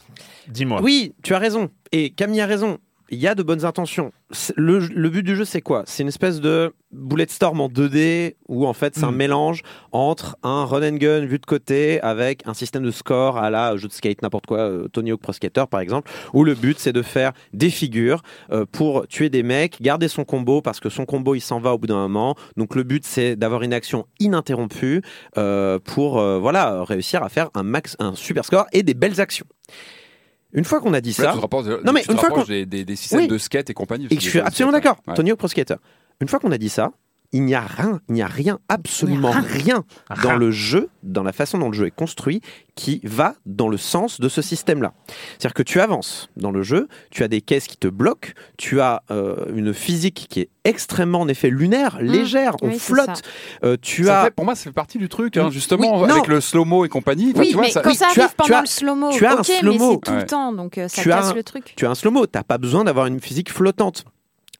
dis-moi. Oui, tu as raison. Et Camille a raison. Il y a de bonnes intentions. Le, le but du jeu, c'est quoi? C'est une espèce de bullet storm en 2D où en fait c'est un Mm. mélange entre un run and gun vu de côté avec un système de score à la jeu de skate, n'importe quoi, euh, Tony Hawk Pro Skater par exemple, où le but c'est de faire des figures euh, pour tuer des mecs, garder son combo parce que son combo il s'en va au bout d'un moment. Donc le but c'est d'avoir une action ininterrompue euh, pour voilà réussir à faire un max, un super score et des belles actions. Une fois qu'on a dit Là, ça, te Non, mais une fois qu'on- des, des, des systèmes Oui. de skate et compagnie. et je suis absolument d'accord. ouais. Tony Pro Skater. Une fois qu'on a dit ça, il n'y a rien, il n'y a rien, absolument rien dans Rien. le jeu, dans la façon dont le jeu est construit, qui va dans le sens de ce système-là. C'est-à-dire que tu avances dans le jeu, tu as des caisses qui te bloquent, tu as euh, une physique qui est extrêmement en effet lunaire, légère, on Oui, flotte. ça. Euh, tu Ça as fait- pour moi, ça fait partie du truc, hein, justement, Oui, non. avec le slow-mo et compagnie. Enfin, Oui, tu vois, mais ça- quand ça arrive tu pendant as- le slow-mo, tu as un mais slow-mo. c'est tout Ouais. le temps, donc euh, ça Tu as casse un- le truc. tu as un slow-mo, t'as pas besoin d'avoir une physique flottante.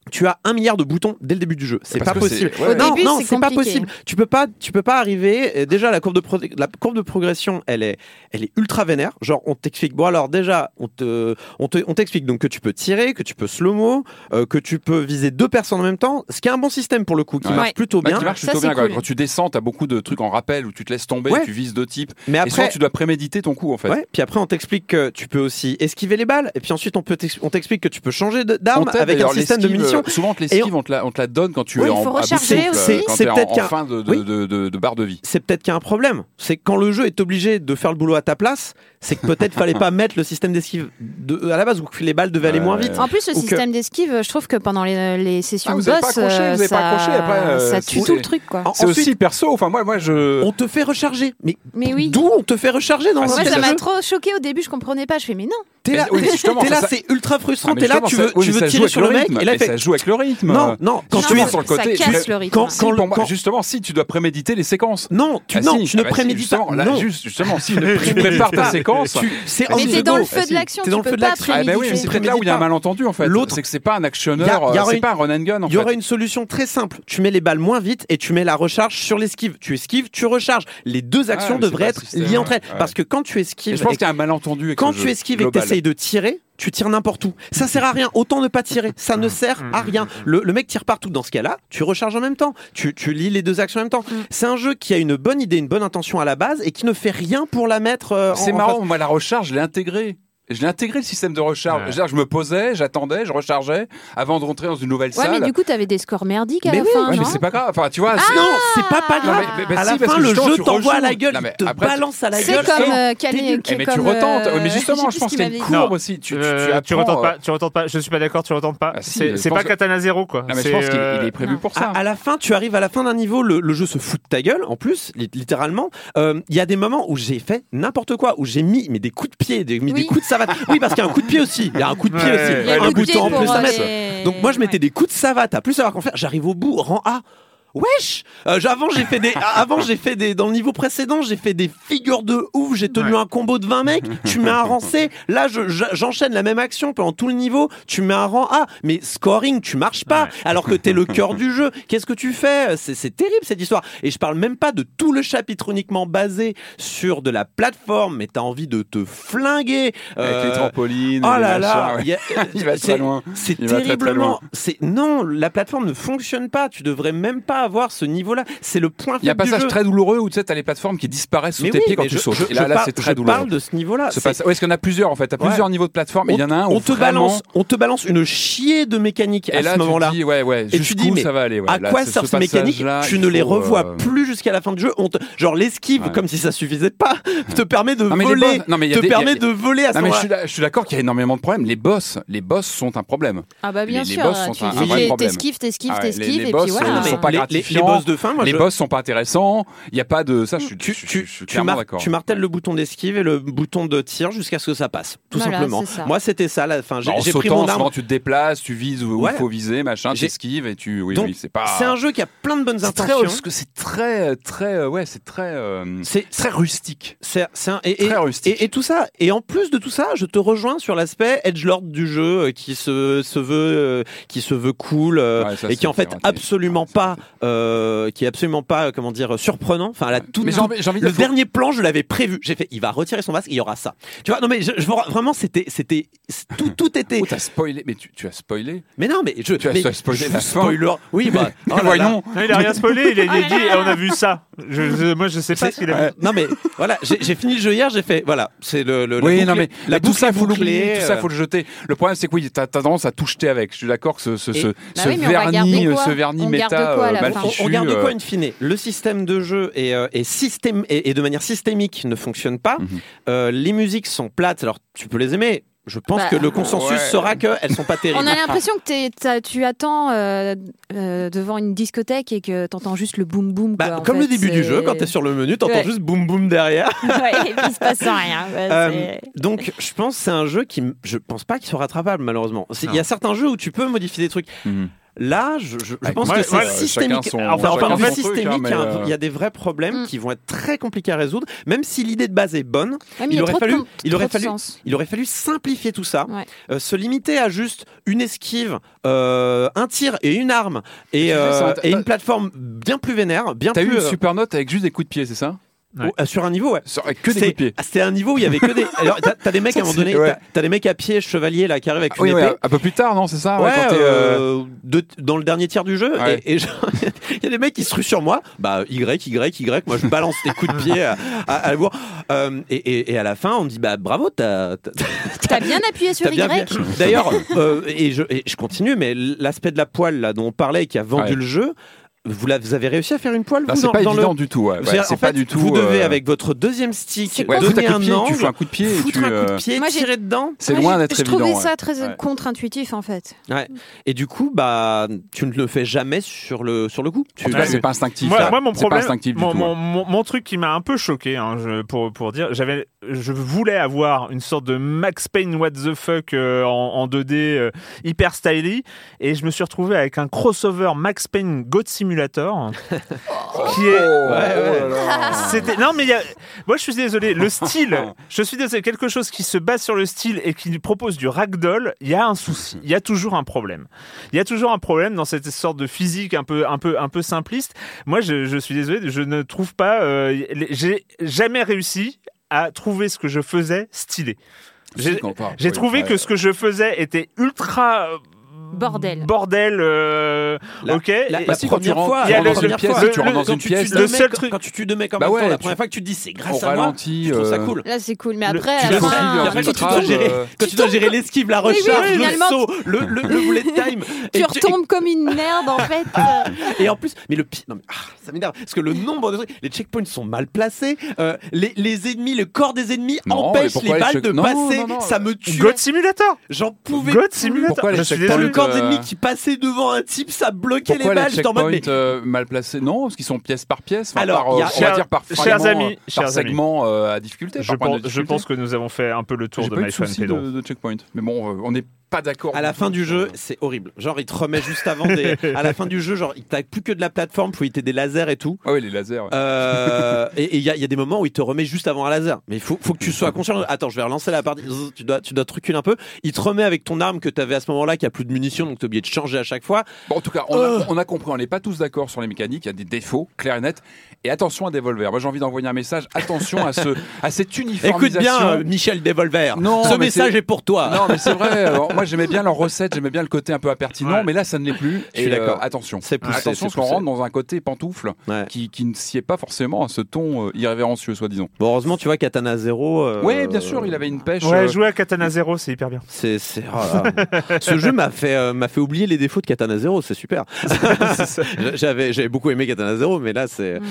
Tu as un milliard de boutons dès le début du jeu. C'est pas possible. ouais, ouais. Non, Au début, non, c'est c'est pas possible. Tu peux pas, tu peux pas arriver. euh, Déjà, la courbe de pro- la courbe de progression, elle est, elle est ultra vénère. Genre, on t'explique. Bon, alors déjà, on te, on te, on t'explique donc que tu peux tirer, que tu peux slow-mo, euh, que tu peux viser deux personnes en même temps. Ce qui est un bon système pour le coup, qui Ouais. marche plutôt Bah, bien. qui marche plutôt bien. quoi. cool. Quand tu descends, t'as beaucoup de trucs en rappel où tu te laisses tomber, Ouais. tu vises deux types. Mais Et souvent, après, tu dois préméditer ton coup, en fait. Ouais, puis après on t'explique que tu peux aussi esquiver les balles, et puis ensuite on peut on t'explique que tu peux changer d'arme avec un système de munitions. Euh, Souvent, on te l'esquive, on te la, on te la donne quand tu Oui, es il en recharger aussi. quand C'est t'es en, peut-être en qu'un- fin de, de, Oui. de, de- de barre de vie. c'est peut-être qu'il y a un problème. C'est que quand le jeu est obligé de faire le boulot à ta place, c'est que peut-être fallait pas mettre le système d'esquive de- à la base où les balles devaient aller moins vite. En plus, le Ou que- système d'esquive, je trouve que pendant les, les sessions Ah, de boss, pas accroché, euh, vous ça, pas accroché, après, euh, ça tue tout le truc, quoi. C'est aussi perso. Enfin, moi, moi, je. on te fait recharger. Mais, Mais oui. d'où on te fait recharger dans Ah, si, Moi, ça m'a trop choqué au début, je comprenais pas. Je fais, mais non. T'es là, Mais oui, justement, t'es là, ça- c'est ultra frustrant. Ah, T'es là, tu ça- veux, oui, tu mais veux ça tirer sur le le mec, rythme. et là, fait ça joue avec le rythme. non, non, quand Si tu es sur le côté, ça casse le rythme. quand- moi, justement, si tu dois préméditer les séquences. non, tu, Ah, non, si. tu ne Ah, bah, prémédites pas. là, non, juste, justement, si <laughs> tu prépares ta séquence. Tu- c'est Mais on Mais the t'es dans le feu de l'action, T'es tu dans le peux feu de pas l'action. Ah bah c'est là où il y a un malentendu en fait. L'autre- C'est que c'est pas un actionneur, euh, aurait c'est pas un run and gun Il y aurait une solution très simple. Tu mets les balles moins vite et tu mets la recharge sur l'esquive. Tu esquives, tu recharges. Les deux actions devraient être liées entre elles. Parce que quand tu esquives, je pense qu'il y a un malentendu avec quand tu esquives et que global. tu essayes de tirer, tu tires n'importe où. Ça sert à rien. Autant ne pas tirer. Ça ne sert à rien. Le, le mec tire partout. Dans ce cas-là, tu recharges en même temps. Tu, tu lis les deux actions en même temps. C'est un jeu qui a une bonne idée, une bonne intention à la base et qui ne fait rien pour la mettre. euh, C'est en marrant, face. moi la recharge, je l'ai intégrée. Je l'ai intégré le système de recharge. Ouais. Je me posais, j'attendais, je rechargeais avant de rentrer dans une nouvelle Ouais, salle. mais du coup, t'avais des scores merdiques à Mais la oui, fin, Ouais, non mais c'est pas grave. Enfin, tu vois, c'est- Non, c'est pas pas Non, grave. mais- mais- mais à si, la fin, le jeu t'envoie à la gueule, Non, te après, balance à la C'est gueule. comme sans- euh, Eh, mais tu comme, retentes. euh, mais justement, je pense qu'il y a une courbe Non. aussi. Tu, tu, Euh, tu tu apprends, retentes euh, pas, tu retentes pas. Je suis pas d'accord, tu retentes pas. Ah, c'est c'est pas Katana Zero quoi. Non, mais je C'est, pense qu'il il est prévu pour À, ça. à la fin, tu arrives à la fin d'un niveau, le, jeu se fout de ta gueule, en plus, li- littéralement. Il y a des moments où j'ai fait n'importe quoi, où j'ai mis mais des coups de pied, des, mis Oui. des coups de savate. Oui, parce qu'il y a un coup de pied aussi. Il y a un coup de pied aussi. Un coup de pied bouton en plus à euh, mettre. les- Donc moi, je mettais des coups de savate à plus savoir qu'en faire. J'arrive au bout, rang A. Wesh Euh, Avant j'ai fait des <laughs> avant j'ai fait des dans le niveau précédent j'ai fait des figures de ouf j'ai tenu Ouais. un combo de 20 mecs tu mets un rang C là je- je- j'enchaîne la même action pendant tout le niveau tu mets un rang A mais scoring tu marches pas Ouais. alors que t'es le <laughs> cœur du jeu qu'est-ce que tu fais? C'est c'est terrible cette histoire et je parle même pas de tout le chapitre uniquement basé sur de la plateforme mais t'as envie de te flinguer Avec Euh, les trampolines. Oh là là, ouais. il y a- <laughs> Il va très loin. C'est terriblement. C'est non, la plateforme ne fonctionne pas. Tu devrais même pas avoir ce niveau-là. C'est le point Il y a un faible passage jeu. très douloureux où tu sais, t'as les plateformes qui disparaissent sous Mais tes oui, pieds quand tu sautes. je- Et là, je là, parle- c'est très je douloureux. parle de ce niveau-là. Ce C'est- passe- Ouais, est-ce qu'il y en a plusieurs en fait? T'as Ouais. plusieurs niveaux de plateforme. et Il y en a un où on te vraiment- balance, on te balance une chier de mécanique Et à là, ce moment-là. tu dis, ouais, ouais, Et tu dis, mais ça va aller? ouais. à Là, quoi servent ce ces mécaniques? Tu ne les revois euh, plus jusqu'à la fin du jeu. On te- genre l'esquive, comme si ça suffisait pas, te permet de voler, boss- non, mais il y a te permet de voler à ce moment-là. je suis d'accord qu'il y a énormément de problèmes. Les boss, les boss sont un problème. Ah bah bien Les- les sûr, boss sont tu un- un tu- vrai problème. t'esquives, t'esquives, Ah ouais, les- t'esquives, les et boss puis sont- voilà. sont pas les, boss de fin, moi, les je- boss sont pas intéressants. Il y a pas de ça. Je suis, tu, je je suis tu, clairement mar- d'accord. tu martèles le bouton d'esquive et le bouton de tir jusqu'à ce que ça passe, tout Voilà, simplement. Moi, c'était ça la fin. J'ai Bah, en j'ai pris sautant, mon arme. souvent, tu te déplaces, tu vises où Ouais. il faut viser, machin, t'esquives et tu. Oui, Donc, oui, c'est pas. C'est un jeu qui a plein de bonnes intentions. parce que c'est très, très, euh, ouais, c'est très, euh, C'est très rustique. c'est c'est un et, et- Très rustique. et, et tout ça. Et en plus de tout ça, je te rejoins sur l'aspect edgelord du jeu euh, qui se, se veut euh, qui se veut cool euh, Ouais, ça, et qui en fait absolument c'est pas. Euh, qui est absolument pas euh, comment dire surprenant. Enfin, la toute, Mais j'ai envie, envie de le faut- dernier plan, je l'avais prévu. J'ai fait, il va retirer son masque, il y aura ça. Tu vois, non mais je, je vois- vraiment, c'était, c'était, tout, <laughs> tout était. Oh, t'as spoilé, mais tu, tu as spoilé. Mais non, mais je, Tu as mais spoilé je la fin. spoiler. Oui, bah, <laughs> oh là là. Voyons. Non, il a rien spoilé, il a, il a Oh dit on a vu ça. Je, je- moi je sais pas ce qu'il a vu. non mais voilà, j'ai fini le jeu hier, j'ai fait voilà, c'est le, le la Oui, boucle- non mais la tout ça faut l'oublier, tout ça euh, faut le jeter. Le problème c'est que oui, t'as t'as tendance à tout jeter avec. Je suis d'accord que ce, ce, Bah vernis, quoi ce vernis méta euh, mal On, on regarde euh, quoi in fine Le système de jeu et, euh, et, système, et, et de manière systémique ne fonctionne pas. Mhm. Euh, les musiques sont plates, alors tu peux les aimer. Je pense Bah, que le consensus ouais. sera qu'elles sont pas <laughs> terribles. On a l'impression que tu attends euh, euh, devant une discothèque et que t'entends juste le boum boum. Bah, comme fait, le début du jeu, quand t'es sur le menu, t'entends Ouais. juste boum boum derrière. <laughs> ouais, et puis il se passe rien. Ouais, Euh, donc, je pense que c'est un jeu qui, m- je pense pas qu'il soit rattrapable malheureusement. Il y a certains jeux où tu peux modifier des trucs. Mhm. Là, je, je- je Ouais, pense moi, que c'est moi, systémique. son- Enfin, en fait, truc, systémique, hein, il y a un- mais, euh, il y a des vrais problèmes Mm. qui vont être très compliqués à résoudre, même si l'idée de base est bonne. Ouais, il aurait fallu- il aurait fallu- sens. Il aurait fallu simplifier tout ça, Ouais. euh, se limiter à juste une esquive, euh, un tir et une arme, et, euh, et une plateforme bien plus vénère, bien T'as plus eu une euh, super note avec juste des coups de pied, c'est ça? Ouais. euh, sur un niveau, ouais. Que des coups de pied. ah, C'était un niveau où il y avait que des. <laughs> Alors, t'as t'as des mecs à un moment donné, Ouais. t'as- t'as des mecs à pied chevalier là qui arrivent avec une Oui, épée. ouais, un peu plus tard, non, c'est ça Ouais, quand t'es, euh, euh, de- dans le dernier tiers du jeu, Ouais. et, <laughs> il y a des mecs qui se ruent sur moi, bah Y, Y, Y, moi je balance des coups de pied à, à, à. Euh, et, et, et à la fin, on me dit bah bravo, t'as t'as- T'as bien appuyé sur Y. D'ailleurs, euh, et, je, et je continue, mais l'aspect de la poêle là dont on parlait et qui a vendu Ouais. le jeu, vous, la- vous avez réussi à faire une poêle Là, vous c'est dans, pas dans évident le du tout. ouais. Ouais, C'est-à-dire, c'est en pas fait, du tout. Vous devez euh, avec votre deuxième stick Ouais, donner un coup un de pied, tu fous un coup de pied foutre tu. un coup euh, de pied, Moi, tirer dedans. C'est loin d'être Je évident. trouvais ouais. ça très Ouais. contre-intuitif en fait. Et du coup, bah, tu ne le fais jamais sur le sur le coup. Tu, En c'est pas instinctif. Moi, mon C'est pas problème, instinctif du mon, tout, mon, ouais. mon- mon truc qui m'a un peu choqué, hein, je- pour, pour dire, j'avais, je voulais avoir une sorte de Max Payne What the fuck euh, en, en 2D euh, hyper styly, et je me suis retrouvé avec un crossover Max Payne God Simulator, <laughs> qui est, ouais. c'était, non mais il y a, moi je suis désolé, le style, <laughs> je suis désolé, quelque chose qui se base sur le style et qui propose du ragdoll, il y a un souci, il y a toujours un problème. Il y a toujours un problème dans cette sorte de physique un peu, un peu, un peu simpliste. Moi, je, je suis désolé, je ne trouve pas. euh, j'ai jamais réussi à trouver ce que je faisais stylé. J'ai trouvé ouais. que ce que je faisais était ultra euh, Bordel. Bordel, euh, La- ok. La, Et- la première fois, il y a le- le- pièce, le- tu rentres dans une pièce. le seul truc- quand tu tues deux mecs en Bah même ouais, temps, la première fois que tu te dis c'est grâce à moi, je trouve ça euh, cool. Là, c'est cool. Mais après, quand tu dois gérer, euh, quand tu dois gérer l'esquive, la recharge, le saut, le, le, le bullet time. <laughs> tu et, retombes comme une merde, en fait. <laughs> et en plus, mais le pire, non mais ah, ça m'énerve parce que le nombre de trucs, les checkpoints sont mal placés, euh, les, ennemis, le corps des ennemis empêche les balles de passer, ça me tue. God Simulator J'en pouvais God plus. Simulator Je suis désolé. Corps euh, d'ennemi qui passait devant un type, ça bloquait Pourquoi les balles. les J'étais en mode, checkpoints mais euh, mal placés Non, parce qu'ils sont pièce par pièce. enfin, Alors, par, euh, a- on Chers- va dire par fragment, amis, chers par amis. segment euh, à difficulté. Je pense, je pense que nous avons fait un peu le tour de My Pedro. de, de checkpoint. Mais bon, euh, on n'est pas d'accord. À la fin du jeu, c'est horrible. Genre, il te remet juste avant des. <laughs> À la fin du jeu, genre, il t'a plus que de la plateforme, faut ait des lasers et tout. Ah oui, les lasers. ouais. Euh, et il y, a- il y a des moments où il te remet juste avant un laser. Mais il faut, faut que tu sois conscient. Attends, je vais relancer la partie. Tu dois, tu dois te reculer un peu. Il te remet avec ton arme que tu avais à ce moment-là, qui a plus de munitions, donc t'es obligé de changer à chaque fois. Bon, en tout cas, on a, on a compris, on n'est pas tous d'accord sur les mécaniques, il y a des défauts, clairs et nets. Et attention à Devolver. Moi, j'ai envie d'envoyer un message. Attention à, ce, à cette uniformisation. <laughs> Écoute bien, euh, Michel Devolver. Non, Ce message est pour toi. Non, mais c'est vrai. euh, <laughs> moi, j'aimais bien leur recette, j'aimais bien le côté un peu impertinent, Ouais. mais là, ça ne l'est plus. Je suis euh, d'accord. attention. C'est poussé, attention, qu'on rentre dans un côté pantoufle Ouais. qui, qui ne sied pas forcément à ce ton euh, irrévérencieux, soi-disant. Bon, heureusement, tu vois, Katana Zero. euh, Oui, bien sûr, il avait une pêche. Ouais, euh, jouer à Katana Zero, c'est hyper bien. C'est, c'est, oh. <laughs> Ce jeu m'a fait, euh, m'a fait oublier les défauts de Katana Zero, c'est super. <laughs> <laughs> j'avais, j'avais beaucoup aimé Katana Zero, mais là, c'est. Mm.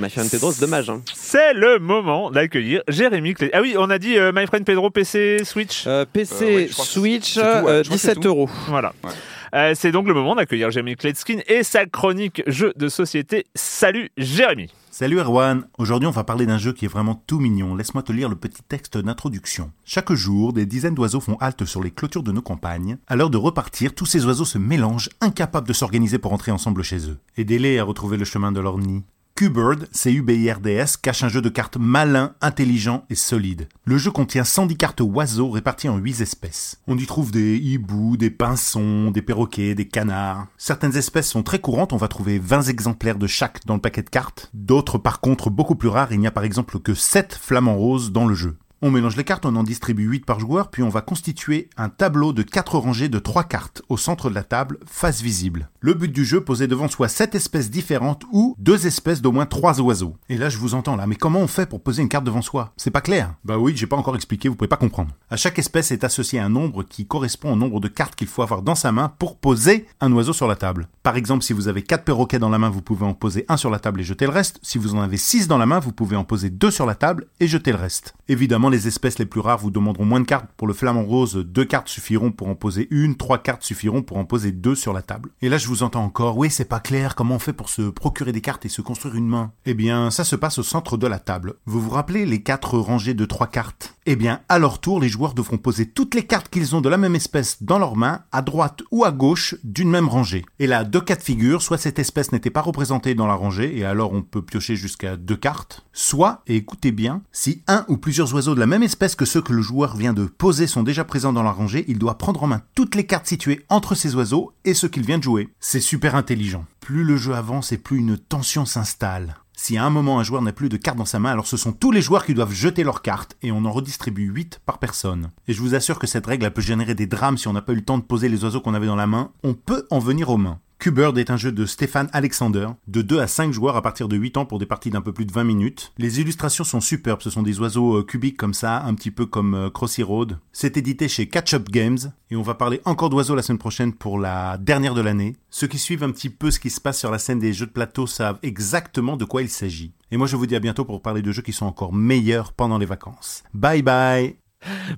m'a Pedro, c'est dommage. Hein. C'est le moment d'accueillir Jérémy Clé. Ah oui, on a dit euh, My Friend Pedro PC Switch. Euh, PC, Euh, Switch, c'est tout, ouais. euh, 17 tout. euros. Voilà. Ouais. Euh, c'est donc le moment d'accueillir Jérémy Kletskin et sa chronique jeu de société. Salut Jérémy. Salut Erwan, aujourd'hui on va parler d'un jeu qui est vraiment tout mignon. Laisse-moi te lire le petit texte d'introduction. Chaque jour, des dizaines d'oiseaux font halte sur les clôtures de nos campagnes. À l'heure de repartir, tous ces oiseaux se mélangent, incapables de s'organiser pour rentrer ensemble chez eux. Aidez-les à retrouver le chemin de leur nid. Q-Bird, C-U-B-I-R-D-S, cache un jeu de cartes malin, intelligent et solide. Le jeu contient 110 cartes oiseaux réparties en 8 espèces. On y trouve des hiboux, des pinsons, des perroquets, des canards. Certaines espèces sont très courantes, on va trouver 20 exemplaires de chaque dans le paquet de cartes. D'autres par contre beaucoup plus rares, il n'y a par exemple que 7 flamants roses dans le jeu. On mélange les cartes, on en distribue 8 par joueur, puis on va constituer un tableau de 4 rangées de 3 cartes au centre de la table, face visible. Le but du jeu, poser devant soi 7 espèces différentes ou 2 espèces d'au moins 3 oiseaux. Et là, je vous entends là, mais comment on fait pour poser une carte devant soi? C'est pas clair. Bah oui, j'ai pas encore expliqué, vous pouvez pas comprendre. À chaque espèce est associé un nombre qui correspond au nombre de cartes qu'il faut avoir dans sa main pour poser un oiseau sur la table. Par exemple, si vous avez 4 perroquets dans la main, vous pouvez en poser un sur la table et jeter le reste. Si vous en avez 6 dans la main, vous pouvez en poser 2 sur la table et jeter le reste. Évidemment, les espèces les plus rares vous demanderont moins de cartes. Pour le flamant rose, 2 cartes suffiront pour en poser une, 3 cartes suffiront pour en poser 2 sur la table. Et là, je vous entends encore, oui, c'est pas clair, comment on fait pour se procurer des cartes et se construire une main? Eh bien, ça se passe au centre de la table. Vous vous rappelez les 4 rangées de 3 cartes? Eh bien, à leur tour, les joueurs devront poser toutes les cartes qu'ils ont de la même espèce dans leurs mains, à droite ou à gauche d'une même rangée. Et là, deux cas de figure, soit cette espèce n'était pas représentée dans la rangée, et alors on peut piocher jusqu'à deux cartes, soit, et écoutez bien, si un ou plusieurs oiseaux de la même espèce que ceux que le joueur vient de poser sont déjà présents dans la rangée, il doit prendre en main toutes les cartes situées entre ces oiseaux et ceux qu'il vient de jouer. C'est super intelligent. Plus le jeu avance et plus une tension s'installe. Si à un moment un joueur n'a plus de cartes dans sa main, alors ce sont tous les joueurs qui doivent jeter leurs cartes et on en redistribue 8 par personne. Et je vous assure que cette règle peut générer des drames si on n'a pas eu le temps de poser les oiseaux qu'on avait dans la main. On peut en venir aux mains. Q-Bird est un jeu de Stéphane Alexander, de 2 à 5 joueurs à partir de 8 ans pour des parties d'un peu plus de 20 minutes. Les illustrations sont superbes, ce sont des oiseaux euh, cubiques comme ça, un petit peu comme euh, Crossy Road. C'est édité chez Catch Up Games, et on va parler encore d'oiseaux la semaine prochaine pour la dernière de l'année. Ceux qui suivent un petit peu ce qui se passe sur la scène des jeux de plateau savent exactement de quoi il s'agit. Et moi je vous dis à bientôt pour parler de jeux qui sont encore meilleurs pendant les vacances. Bye bye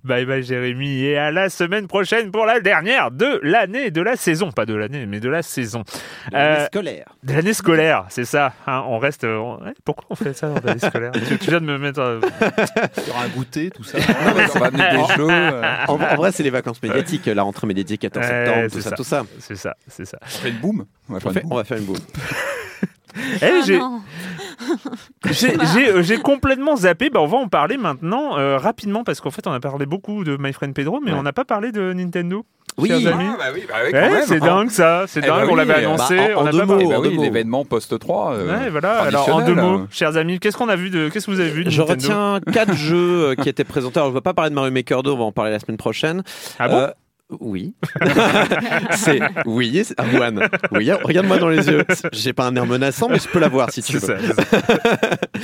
Bye bye Jérémy et à la semaine prochaine pour la dernière de l'année, de la saison. Pas de l'année, mais de la saison. Euh, scolaire. de l'année scolaire, c'est ça. hein, on reste. on- pourquoi on fait ça dans l'année scolaire? <laughs> Tu, tu viens de me mettre. euh, Il y aura un goûter, tout ça. <laughs> on va amener des <laughs> jeux. euh, En, en vrai, c'est les vacances médiatiques, la rentrée médiatique 14 Ouais, septembre, c'est tout ça, ça. tout ça. C'est ça, c'est ça. On fait une boom. On va faire On, une fait- boom. on va faire une boum. Eh, Ah <laughs> j'ai- euh, j'ai complètement zappé. Bah, on va en parler maintenant euh, rapidement parce qu'en fait, on a parlé beaucoup de My Friend Pedro, mais Ouais. on n'a pas parlé de Nintendo. Oui. chers amis. Ah, bah oui, bah oui, Eh, c'est dingue ça, c'est Eh bah dingue. on oui, l'avait annoncé, bah, en- on deux pas mots. Eh bah oui, l'événement post 3. euh, Ouais, voilà. Alors en deux mots, chers amis, qu'est-ce qu'on a vu de, qu'est-ce que vous avez vu de Je Nintendo? retiens quatre <laughs> jeux qui étaient présentés. Alors, je ne vais pas parler de Mario Maker 2, on va en parler la semaine prochaine. Ah bon? Euh, Oui. <laughs> c'est oui, c'est- Arwan. Oui, regarde-moi dans les yeux. J'ai pas un air menaçant, mais je peux l'avoir si tu veux. ça, c'est <laughs>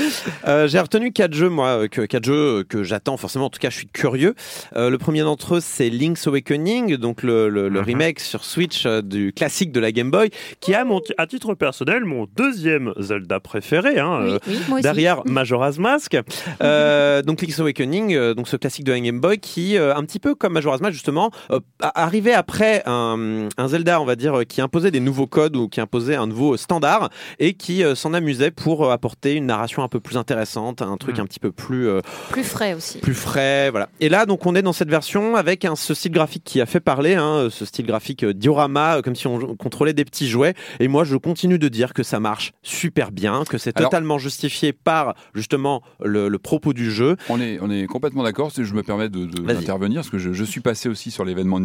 ça. Euh, j'ai retenu quatre jeux, moi, que, quatre jeux que j'attends forcément. En tout cas, je suis curieux. Euh, le premier d'entre eux, c'est Link's Awakening, donc le, le- le Mhm. remake sur Switch euh, du classique de la Game Boy, qui a, mon, à titre personnel, mon deuxième Zelda préféré. Hein, Oui, euh, oui, moi aussi. derrière Majora's Mask. Euh, donc Link's Awakening, donc ce classique de la Game Boy qui, euh, un petit peu comme Majora's Mask justement, a- arrivait après un, un Zelda, on va dire, qui imposait des nouveaux codes ou qui imposait un nouveau standard et qui euh, s'en amusait pour euh, apporter une narration un peu plus intéressante, un truc Mm. un petit peu plus euh, Plus frais aussi. plus frais, voilà. Et là, donc, on est dans cette version avec un, ce style graphique qui a fait parler, hein, ce style graphique euh, diorama, comme si on contrôlait des petits jouets. Et moi, je continue de dire que ça marche super bien, que c'est Alors- totalement justifié par justement le, le propos du jeu. On est, on est complètement d'accord. Si Je me permets de- parce que je, je suis passé aussi sur l'événement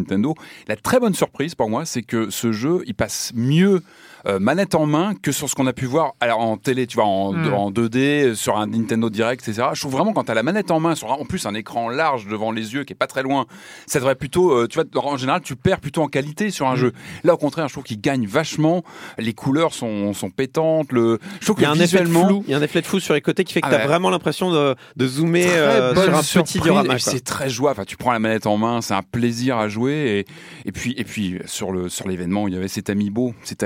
La très bonne surprise pour moi, c'est que ce jeu, il passe mieux euh, manette en main que sur ce qu'on a pu voir alors, en télé, tu vois, en, Mm. en 2D, sur un Nintendo Direct, etc. Je trouve vraiment quand tu as la manette en main, sur un- en plus un écran large devant les yeux qui est pas très loin, ça devrait plutôt, euh, tu vois, en général, tu perds plutôt en qualité sur un Mm. jeu. Là, au contraire, je trouve qu'il gagne vachement. Les couleurs sont, sont pétantes. Le, je trouve Il y a que un effet de flou, il y a un effet de flou sur les côtés qui fait que Ah tu as ouais. vraiment l'impression de, de zoomer euh, sur un surprise, petit diorama. C'est très joie. Enfin, tu prends la manette en main, c'est un plaisir à jouer. Et, et puis, et puis sur le sur l'événement, il y avait cet amiibo, cet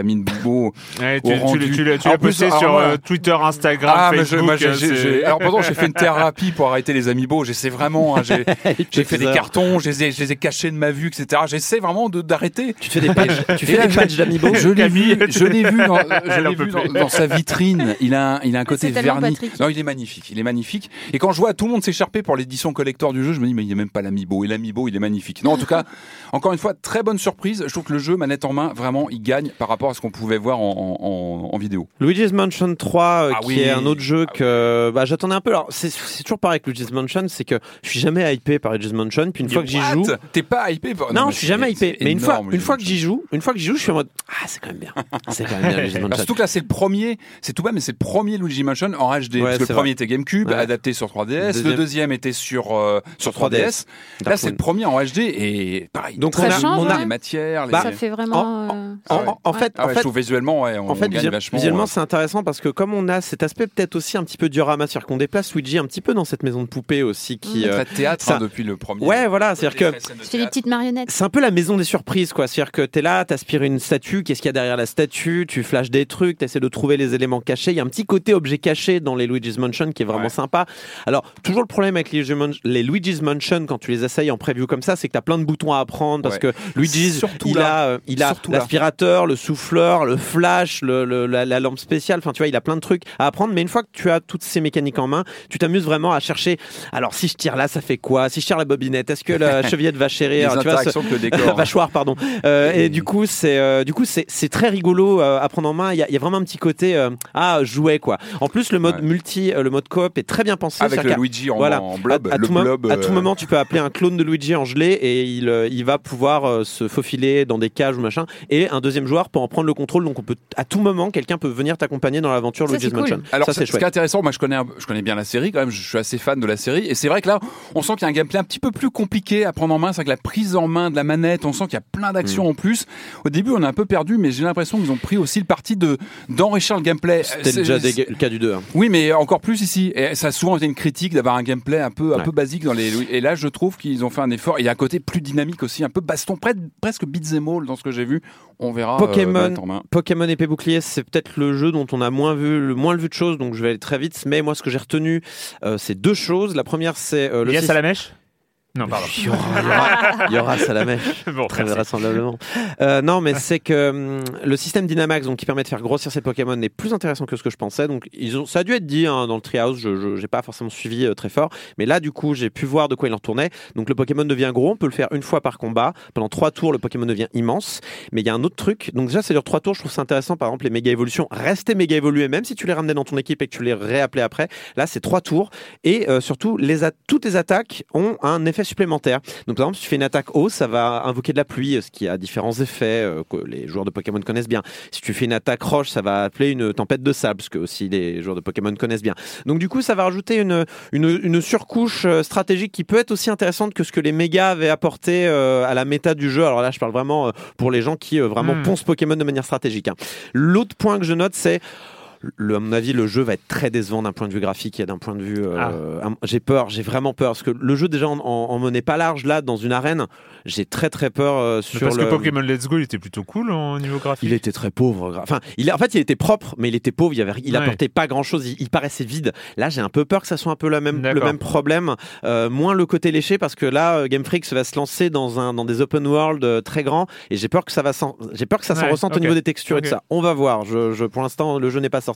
amiibo. Ouais, Au tu, tu, rendu. tu l'as tu posté alors, sur euh, Twitter, Instagram, Ah, mais je- Facebook. moi, j'ai- euh, alors pardon, j'ai fait une <laughs> thérapie pour arrêter les amiibo. J'essaie vraiment. hein, j'ai <laughs> j'ai fait des cartons, je les ai, je les ai cachés de ma vue, etc. J'essaie vraiment de d'arrêter. Tu fais des pages, tu fais des d'amiibo. Je l'ai vu, je l'ai vu, dans, <laughs> je Elle en l'ai peut vu dans, plus. dans sa vitrine. Il a, un- il a un côté verni. Non, il est magnifique. Il est magnifique. Et quand je vois tout le monde s'écharper pour l'édition collector du jeu, je me dis mais il n'y a même pas l'amiibo. Et l'amiibo, il est magnifique. Non, en tout cas, encore une fois, très bonne surprise. Je trouve que le jeu manette en main, vraiment, il gagne par rapport à ce qu'on pouvait voir en, en- en- en vidéo. Luigi's Mansion 3, euh, Ah qui oui. est un autre jeu Ah que bah, j'attendais un peu. Alors, c'est c'est toujours pareil avec Luigi's Mansion, c'est que je suis jamais hypé par Luigi's Mansion. Puis une fois que j'y joue, t'es pas hypé par- non, mais je suis jamais hypé. Mais une fois, une fois que j'y joue, une fois que j'y joue, je suis en mode ah c'est quand même bien, c'est quand même bien Luigi's <laughs> Bah, Mansion. surtout que là, c'est le premier, c'est tout bas, mais c'est le premier Luigi Mansion en HD. Ouais, parce que le premier était GameCube, Ouais. adapté sur 3DS. Deuxième- Le deuxième était sur, euh, sur 3DS. 3DS. Là, c'est le premier en HD et pareil. Donc, on a- joli, on a- les matières. Les... Bah, ça fait vraiment. euh, En, en fait, Ah en fait, visuellement, ouais, on, En fait, on gagne visuel- vachement. visuellement, ouais. c'est intéressant parce que comme on a cet aspect peut-être aussi un petit peu diorama, c'est-à-dire qu'on déplace Luigi un petit peu dans cette maison de poupée aussi qui. Mm. euh, très théâtre ça- hein, depuis le premier. Ouais, voilà, c'est-à-dire que- C'est les petites marionnettes. C'est un peu la maison des surprises, quoi. C'est-à-dire que t'es là, t'aspires une statue, qu'est-ce qu'il y a derrière la statue, tu flashes des trucs, t'essaies de trouver les éléments cachés. Il y a un petit côté objet caché dans les Luigi's Mansion qui est vraiment Ouais. sympa. Alors, toujours le problème avec les, Luigi's Mansion quand tu les essayes en preview comme ça, c'est que t'as plein de boutons à apprendre parce Ouais. que Luigi's, Surtout il là. a, euh, il a l'aspirateur, le souffleur, le flash, le, le- la, la lampe spéciale. Enfin, tu vois, il a plein de trucs à apprendre. Mais une fois que tu as toutes ces mécaniques en main, tu t'amuses vraiment à chercher. Alors, si je tire là, ça fait quoi? Si je tire la bobinette, est-ce que la <laughs> chevillette va Les chérir Tu vois, ce- avec le décor. <laughs> Vachoir, pardon. Euh, et du coup, c'est euh, du coup c'est très rigolo euh, à prendre en main. Il y, a, il y a vraiment un petit côté euh, ah jouet quoi. En plus, le mode Ouais. multi, le mode coop est très bien pensé. Avec le Luigi en, voilà. en blob. à, à le tout blob, à tout moment, tu peux appeler un clone de Luigi en gelé et il, il va pouvoir se faufiler dans des cages ou machin. Et un deuxième joueur peut en prendre le contrôle. Donc, on peut à tout moment, quelqu'un peut venir t'accompagner dans l'aventure Luigi's cool. Mansion. Alors, ça, ce c'est ce qui est intéressant, moi je connais, je connais bien la série quand même, je suis assez fan de la série, et c'est vrai que là, on sent qu'il y a un gameplay un petit peu plus compliqué à prendre en main, c'est que la prise en main de la manette, on sent qu'il y a plein Mm. d'actions en plus. Au début, on est un peu perdu, mais j'ai l'impression qu'ils ont pris aussi le parti de d'enrichir le gameplay. C'était déjà des- le cas du 2. hein. Oui, mais encore plus ici. Et ça a souvent été une critique d'avoir un gameplay un peu, un Ouais. peu basique dans les. Et là, je trouve qu'ils ont fait un effort. Il y a un côté plus dynamique aussi, un peu baston, presque beat'em all dans ce que j'ai vu. On verra. euh, Pokémon. Pokémon épée bouclier, c'est peut-être le jeu dont on a moins vu, le moins vu de choses, donc je vais aller très vite. Mais moi, ce que j'ai retenu, euh, c'est deux choses. La première, c'est euh, le Yes à la mèche Non, pardon. Il y aura, il y aura- ça la mèche. <laughs> Bon, Très merci. vraisemblablement. Euh, non, mais c'est que hum, le système Dynamax, donc qui permet de faire grossir ces Pokémon, est plus intéressant que ce que je pensais. Donc, ils ont, ça a dû être dit hein, dans le Treehouse. Je n'ai pas forcément suivi euh, très fort, mais là, du coup, j'ai pu voir de quoi il en tournait. Donc, le Pokémon devient gros. On peut le faire une fois par combat. Pendant trois tours, le Pokémon devient immense. Mais il y a un autre truc. Donc, déjà, ça dure trois tours. Je trouve ça intéressant. Par exemple, les méga évolutions restaient méga évoluées, même si tu les ramenais dans ton équipe et que tu les réappelais après. Là, c'est trois tours. Et euh, surtout, les toutes les attaques ont un effet effets supplémentaires. Donc par exemple, si tu fais une attaque haut, ça va invoquer de la pluie, ce qui a différents effets euh, que les joueurs de Pokémon connaissent bien. Si tu fais une attaque roche, ça va appeler une tempête de sable, ce que aussi les joueurs de Pokémon connaissent bien. Donc du coup, ça va rajouter une, une, une surcouche euh, stratégique qui peut être aussi intéressante que ce que les mégas avaient apporté euh, à la méta du jeu. Alors là, je parle vraiment pour les gens qui euh, vraiment Hmm. poncent Pokémon de manière stratégique. hein. L'autre point que je note, c'est le, à mon avis, le jeu va être très décevant d'un point de vue graphique et d'un point de vue. euh, Ah. J'ai peur, j'ai vraiment peur parce que le jeu déjà en, en, en menait pas large là dans une arène. J'ai très très peur euh, Mais sur Parce le. que Pokémon Let's Go, il était plutôt cool en niveau graphique. Il était très pauvre. Enfin, il, en fait, il était propre, mais il était pauvre. Il, avait, il Ouais. apportait pas grand chose. Il, il paraissait vide. Là, j'ai un peu peur que ça soit un peu la même, le même problème. Euh, moins le côté léché parce que là, euh, Game Freak va se lancer dans un dans des open world très grands et j'ai peur que ça va s'en- j'ai peur que ça s'en Ouais, ressente au niveau des textures et de ça. On va voir. Je, je, pour l'instant, le jeu n'est pas sorti.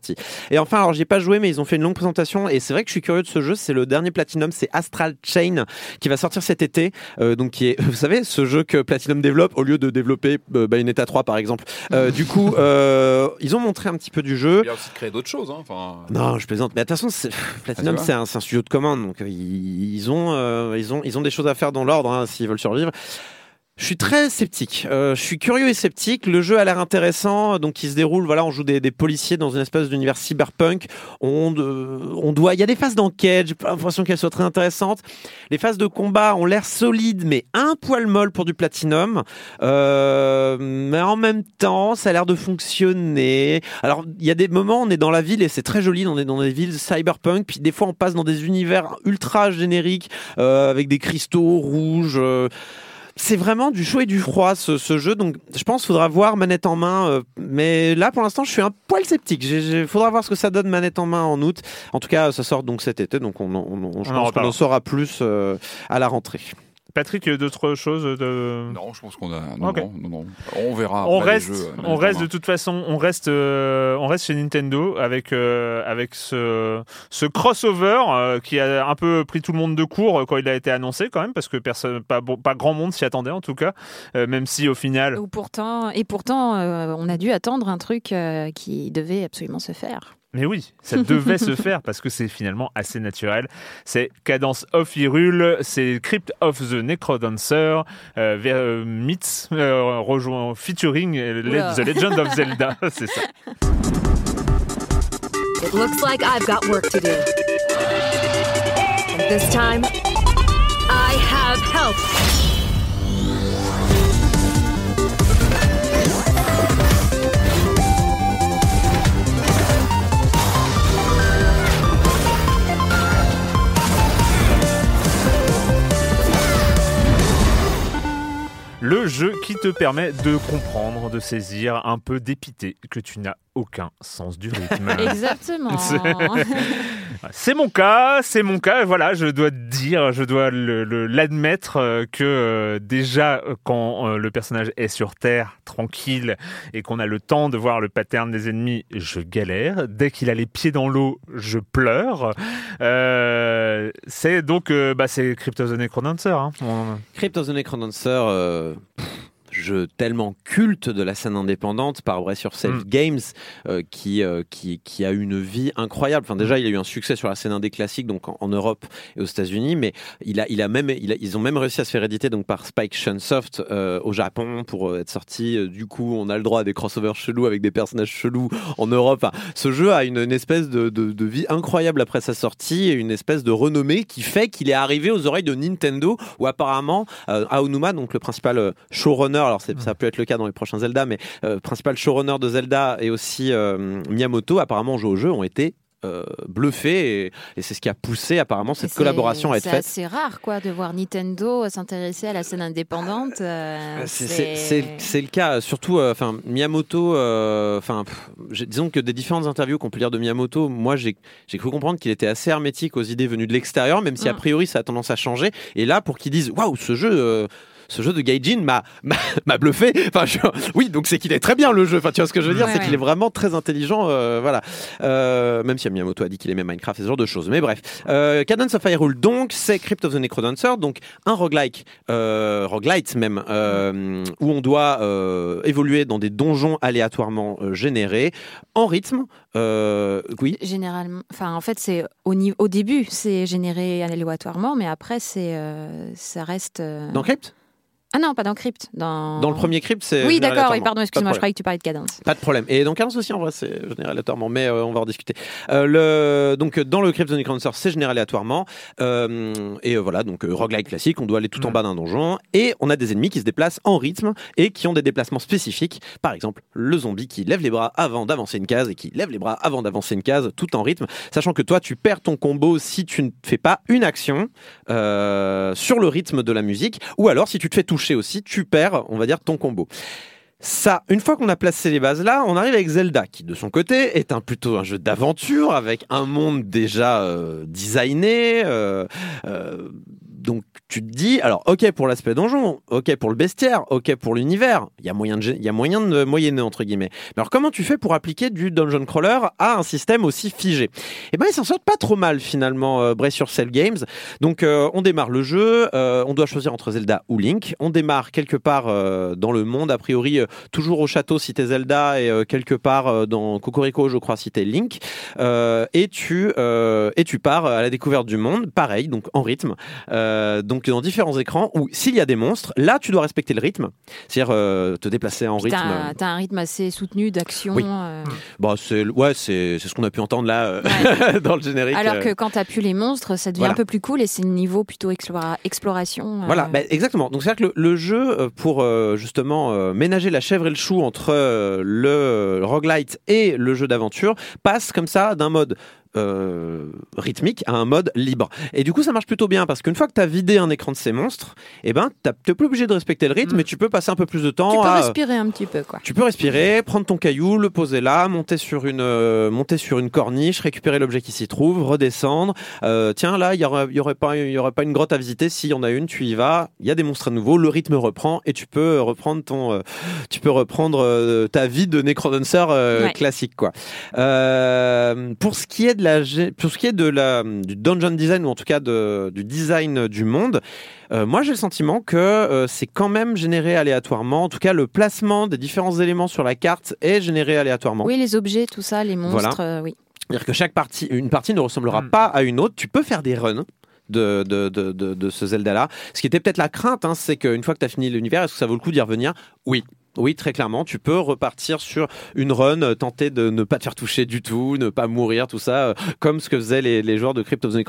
Et enfin, alors j'ai pas joué, mais ils ont fait une longue présentation et c'est vrai que je suis curieux de ce jeu. C'est le dernier Platinum, c'est Astral Chain qui va sortir cet été. Euh, donc qui est, <laughs> vous savez, ce jeu que Platinum développe au lieu de développer euh, Bayonetta 3 par exemple. Euh, du coup, <laughs> euh, ils ont montré un petit peu du jeu. Il y a aussi de créer d'autres choses. Hein. Enfin, Non, je plaisante. Mais de toute façon, c'est- Platinum, Ah, c'est un, studio de commande, donc ils, ils ont, euh, ils ont, ils ont des choses à faire dans l'ordre hein, s'ils veulent survivre. Je suis très sceptique. Euh, je suis curieux et sceptique. Le jeu a l'air intéressant. Donc, il se déroule. Voilà, on joue des, des policiers dans une espèce d'univers cyberpunk. On, euh, on doit. Il y a des phases d'enquête. J'ai pas l'impression qu'elles soient très intéressantes. Les phases de combat ont l'air solides, mais un poil molle pour du platinum. Euh, mais en même temps, ça a l'air de fonctionner. Alors, il y a des moments, on est dans la ville et c'est très joli. On est dans des villes cyberpunk. Puis des fois, on passe dans des univers ultra génériques euh, avec des cristaux rouges. C'est vraiment du chaud et du froid ce, ce jeu, donc je pense qu'il faudra voir manette en main. euh, mais là, pour l'instant, je suis un poil sceptique. Il faudra voir ce que ça donne manette en main en août. En tout cas, ça sort donc cet été, donc on, on, on- je en pense qu'on reparlera. en saura plus euh, à la rentrée. Patrick, d'autres choses de... non, je pense qu'on a. Non, non, non, non. On verra. on après les reste, jeux, on reste de toute façon, on reste, euh, on reste chez Nintendo avec euh, avec ce ce crossover euh, qui a un peu pris tout le monde de court quand il a été annoncé quand même parce que personne, pas bon- pas grand monde s'y attendait en tout cas, euh, même si au final, Ou pourtant, et pourtant, euh, on a dû attendre un truc euh, qui devait absolument se faire. Mais oui, ça devait se faire parce que c'est finalement assez naturel. C'est Cadence of Hyrule, c'est Crypt of the Necrodancer, euh, vers, euh, Myths, euh, rejoint featuring euh. The Legend of Zelda, <laughs> c'est ça. It looks like I've got work to do. And this time, I have help. Le jeu qui te permet de comprendre, de saisir un peu d'épité que tu n'as aucun sens du rythme. <laughs> <laughs> Exactement. C'est- mon cas, c'est mon cas. Voilà, je dois dire, je dois le- le- l'admettre euh, que euh, déjà euh, quand euh, le personnage est sur Terre, tranquille, et qu'on a le temps de voir le pattern des ennemis, je galère. Dès qu'il a les pieds dans l'eau, je pleure. Euh, c'est donc, euh, bah, c'est Crypt of the Necrodancer. Hein. On- Crypt of the Necrodancer, euh, jeu tellement culte de la scène indépendante par Brace Yourself Mm. Games euh, qui, euh, qui, qui a eu une vie incroyable. Enfin, déjà, il a eu un succès sur la scène indé classique, donc en, en Europe et aux États-Unis, mais il a, il a même, il a- ils ont même réussi à se faire éditer donc par Spike Chunsoft euh, au Japon pour euh, être sorti. Euh, Du coup, on a le droit à des crossovers chelous avec des personnages chelous en Europe. Enfin, ce jeu a une, une espèce de, de- de vie incroyable après sa sortie et une espèce de renommée qui fait qu'il est arrivé aux oreilles de Nintendo où apparemment Aonuma, donc le principal showrunner, alors c'est- ça peut être le cas dans les prochains Zelda, mais euh, principal showrunner de Zelda et aussi euh, Miyamoto, apparemment jouent au jeu, ont été euh, bluffés et, et c'est ce qui a poussé apparemment cette C'est- collaboration à être C'est faite. assez rare, quoi, de voir Nintendo s'intéresser à la scène indépendante. euh, C'est- C'est c'est- c'est le cas, surtout, euh, enfin Miyamoto. Enfin, disons que des différentes interviews qu'on peut lire de Miyamoto, moi j'ai j'ai cru comprendre qu'il était assez hermétique aux idées venues de l'extérieur, même si a Mm. priori ça a tendance à changer. Et là, pour qu'ils disent waouh, ce jeu. Ce jeu de Gaijin m'a m'a bluffé. Enfin, je- oui, donc c'est qu'il est très bien le jeu. Enfin, tu vois ce que je veux dire, Ouais, c'est ouais. qu'il est vraiment très intelligent. euh, voilà. Euh, même si Miyamoto a dit qu'il aimait Minecraft et ce genre de choses. Mais bref, euh, Cadence of Hyrule, donc, c'est Crypt of the Necrodancer, donc un roguelike, euh, roguelite même, où on doit évoluer dans des donjons aléatoirement générés en rythme. Oui. Généralement, enfin en fait c'est au, niveau, au début c'est généré aléatoirement, mais après c'est ça reste. Dans Crypt? Ah non, pas dans Crypt, dans. Dans le premier Crypt, c'est. Oui, d'accord. Oui, pardon, Pas de excuse-moi, je croyais que tu parlais de cadence. Pas de problème. Et dans Cadence aussi, en vrai, c'est généré aléatoirement, mais euh, on va en discuter. Euh, le, donc, dans le Crypt of the Necrodancer, c'est généré aléatoirement. Euh, et euh, voilà, donc euh, roguelike classique, on doit aller tout en bas d'un donjon. Et on a des ennemis qui se déplacent en rythme et qui ont des déplacements spécifiques. Par exemple, le zombie qui lève les bras avant d'avancer une case et qui lève les bras avant d'avancer une case, tout en rythme. Sachant que toi, tu perds ton combo si tu ne fais pas une action euh, sur le rythme de la musique. Ou alors, si tu te fais toucher aussi, tu perds, on va dire, ton combo. Ça, une fois qu'on a placé les bases là, on arrive avec Zelda, qui de son côté est un plutôt un jeu d'aventure avec un monde déjà euh, designé. euh, euh, donc tu te dis, alors ok pour l'aspect donjon, ok pour le bestiaire, ok pour l'univers, il y a moyen de, y a moyen de moyenner entre guillemets. Mais alors comment tu fais pour appliquer du dungeon crawler à un système aussi figé? Eh ben ils s'en sortent pas trop mal finalement, euh, Brace Yourself Games. Donc euh, on démarre le jeu, euh, on doit choisir entre Zelda ou Link. On démarre quelque part euh, dans le monde, a priori toujours au château si Zelda et quelque part dans Cocorico je crois si t'es Link. Et tu et tu pars à la découverte du monde, pareil donc en rythme. Donc dans différents écrans où s'il y a des monstres, là tu dois respecter le rythme, c'est-à-dire euh, te déplacer en rythme. T'as t'as un rythme assez soutenu d'action. Oui. euh, Bah c'est ouais c'est ce qu'on a pu entendre là euh, <laughs> dans le générique. Alors euh. que quand t'as pu les monstres, ça devient Voilà. un peu plus cool et c'est le niveau plutôt explora- exploration. euh, Voilà, bah, exactement. Donc c'est-à-dire que le, le jeu, euh, pour euh, justement euh, ménager la chèvre et le chou entre euh, le roguelite et le jeu d'aventure, passe comme ça d'un mode euh, rythmique à un mode libre. Et du coup, ça marche plutôt bien parce qu'une fois que tu as vidé un écran de ces monstres, eh ben, tu n'es plus obligé de respecter le rythme, Mm. mais tu peux passer un peu plus de temps Tu peux à, respirer un petit peu, quoi. tu peux respirer, prendre ton caillou, le poser là, monter sur une, euh, monter sur une corniche, récupérer l'objet qui s'y trouve, redescendre. Euh, tiens, là, il y aurait, il y aurait pas, il y aurait pas une grotte à visiter. S'il y en a une, tu y vas. Il y a des monstres à nouveau. Le rythme reprend et tu peux reprendre ton, tu peux reprendre ta vie de Necrodancer euh, Ouais. classique, quoi. Pour ce qui est de la, pour ce qui est de la, du dungeon design ou en tout cas de, du design du monde, euh, moi, j'ai le sentiment que euh, c'est quand même généré aléatoirement. En tout cas, le placement des différents éléments sur la carte est généré aléatoirement. Oui, les objets, tout ça, les monstres, euh, oui. C'est-à-dire que chaque partie, une partie ne ressemblera Mm. pas à une autre. Tu peux faire des runs. De, de, de ce Zelda-là. Ce qui était peut-être la crainte, hein, c'est qu'une fois que tu as fini l'univers, est-ce que ça vaut le coup d'y revenir? Oui. Oui, très clairement, tu peux repartir sur une run, euh, tenter de ne pas te faire toucher du tout, ne pas mourir, tout ça, euh, comme ce que faisaient les, les joueurs de Crypt of the.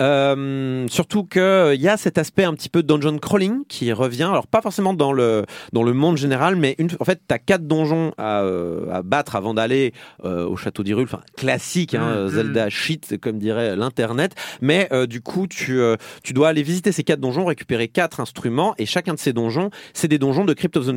Euh, surtout que il y a cet aspect un petit peu dungeon crawling qui revient. Alors pas forcément dans le dans le monde général, mais une, en fait, t'as quatre donjons à, euh, à battre avant d'aller euh, au château d'Hyrule. Enfin, classique, hein, Mhm. Zelda shit, comme dirait l'internet. Mais du coup, tu tu dois aller visiter ces quatre donjons, récupérer quatre instruments, et chacun de ces donjons, c'est des donjons de Crypt of the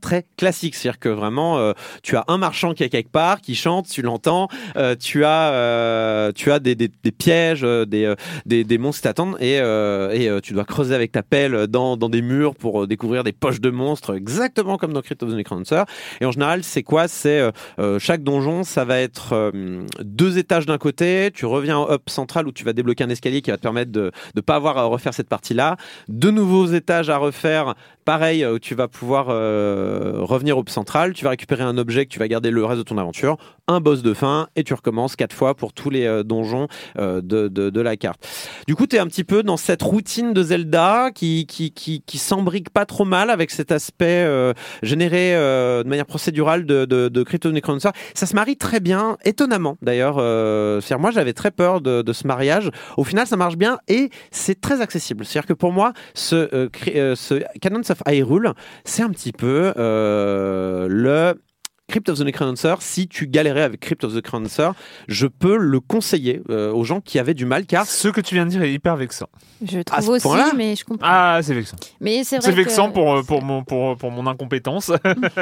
Très classiques. C'est-à-dire que vraiment, euh, tu as un marchand qui est quelque part, qui chante, tu l'entends. euh, tu as euh, tu as des, pièges, des, des, monstres qui t'attendent, et, et tu dois creuser avec ta pelle dans, dans des murs pour découvrir des poches de monstres, exactement comme dans Crypt of the Necrodancer. Et en général, c'est quoi? C'est chaque donjon, ça va être deux étages d'un côté. Tu reviens au hub central où tu vas débloquer un escalier qui va te permettre de ne pas avoir à refaire cette partie-là. De nouveaux étages à refaire. Pareil, euh, tu vas pouvoir euh, revenir au central. Tu vas récupérer un objet que tu vas garder le reste de ton aventure. Un boss de fin et tu recommences quatre fois pour tous les euh, donjons de, de, la carte. Du coup, tu es un petit peu dans cette routine de Zelda qui, qui, qui, qui s'embrique pas trop mal avec cet aspect généré de manière procédurale de, de, de Crypt of the Necrodancer. Ça se marie très bien, étonnamment d'ailleurs. Euh, moi, j'avais très peur de, ce mariage. Au final, ça marche bien et c'est très accessible. C'est-à-dire que pour moi, ce, euh, ce Canons of Hyrule, c'est un petit peu euh, le Crypt of the Necrodancer, si tu galérais avec Crypt of the Necrodancer, je peux le conseiller euh, aux gens qui avaient du mal car Ce que tu viens de dire est hyper vexant. Je trouve ce aussi, point-là mais je comprends. Ah, c'est vexant. mais c'est vrai C'est vexant que- pour, euh, pour, mon, pour, pour mon incompétence.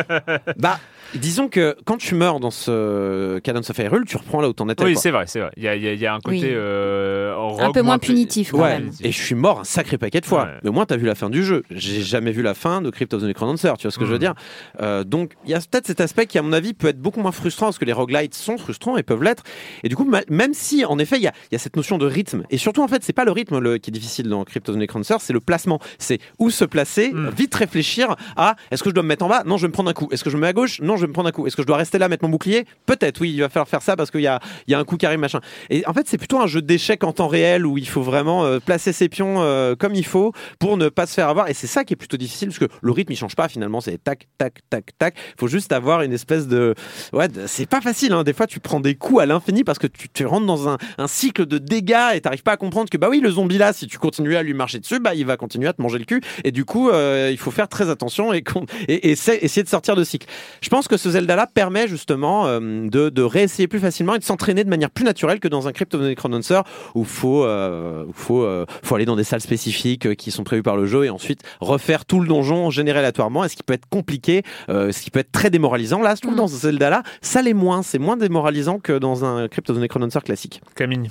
<laughs> bah Disons que quand tu meurs dans ce Cadence of Hyrule, tu reprends là où t'en étais. Oui, c'est vrai, c'est vrai. Il y a, il y a- il y a un côté Oui. euh, Un peu moins pu- punitif, quand Ouais, même. et je suis mort un sacré paquet de fois. Ouais. Mais au moins, t'as vu la fin du jeu. J'ai jamais vu la fin de Crypt of the Necrodancer, tu vois ce que je veux Mhm. dire Euh, Donc, il y a peut-être cet aspect qui, à mon avis, peut être beaucoup moins frustrant parce que les roguelites sont frustrants et peuvent l'être. Et du coup, même si, en effet, il y a, il y a cette notion de rythme, et surtout, en fait, c'est pas le rythme le- qui est difficile dans Crypt of the Necrodancer, c'est le placement. C'est où se placer, Mhm. vite réfléchir à est-ce que je dois me mettre en bas? Non, je vais me prendre un coup. Est-ce que je me mets à gauche? Non, je vais me prendre un coup. Est-ce que je dois rester là, mettre mon bouclier? Peut-être, oui, il va falloir faire ça parce qu'il y a, un coup qui arrive, machin. Et en fait, c'est plutôt un jeu d'échecs en temps réel où il faut vraiment euh, placer ses pions euh, comme il faut pour ne pas se faire avoir. Et c'est ça qui est plutôt difficile parce que le rythme il change pas finalement. C'est tac, tac, tac, tac. Il faut juste avoir une espèce de. Ouais, c'est pas facile. Hein. Des fois, tu prends des coups à l'infini parce que tu, tu rentres dans un, cycle de dégâts et t'arrives pas à comprendre que bah oui, le zombie là, si tu continues à lui marcher dessus, bah il va continuer à te manger le cul. Et du coup, euh, il faut faire très attention et, et, essayer de sortir de cycle. Je pense que ce Zelda-là permet justement euh, de, de réessayer plus facilement et de s'entraîner de manière plus naturelle que dans un Crypt of the Necrodancer où faut euh, où faut euh, faut aller dans des salles spécifiques euh, qui sont prévues par le jeu et ensuite refaire tout le donjon généré aléatoirement. Et ce qui peut être compliqué, euh, ce qui peut être très démoralisant. Là, je trouve Mm. dans ce Zelda-là, ça l'est moins. C'est moins démoralisant que dans un Crypt of the classique. Camille.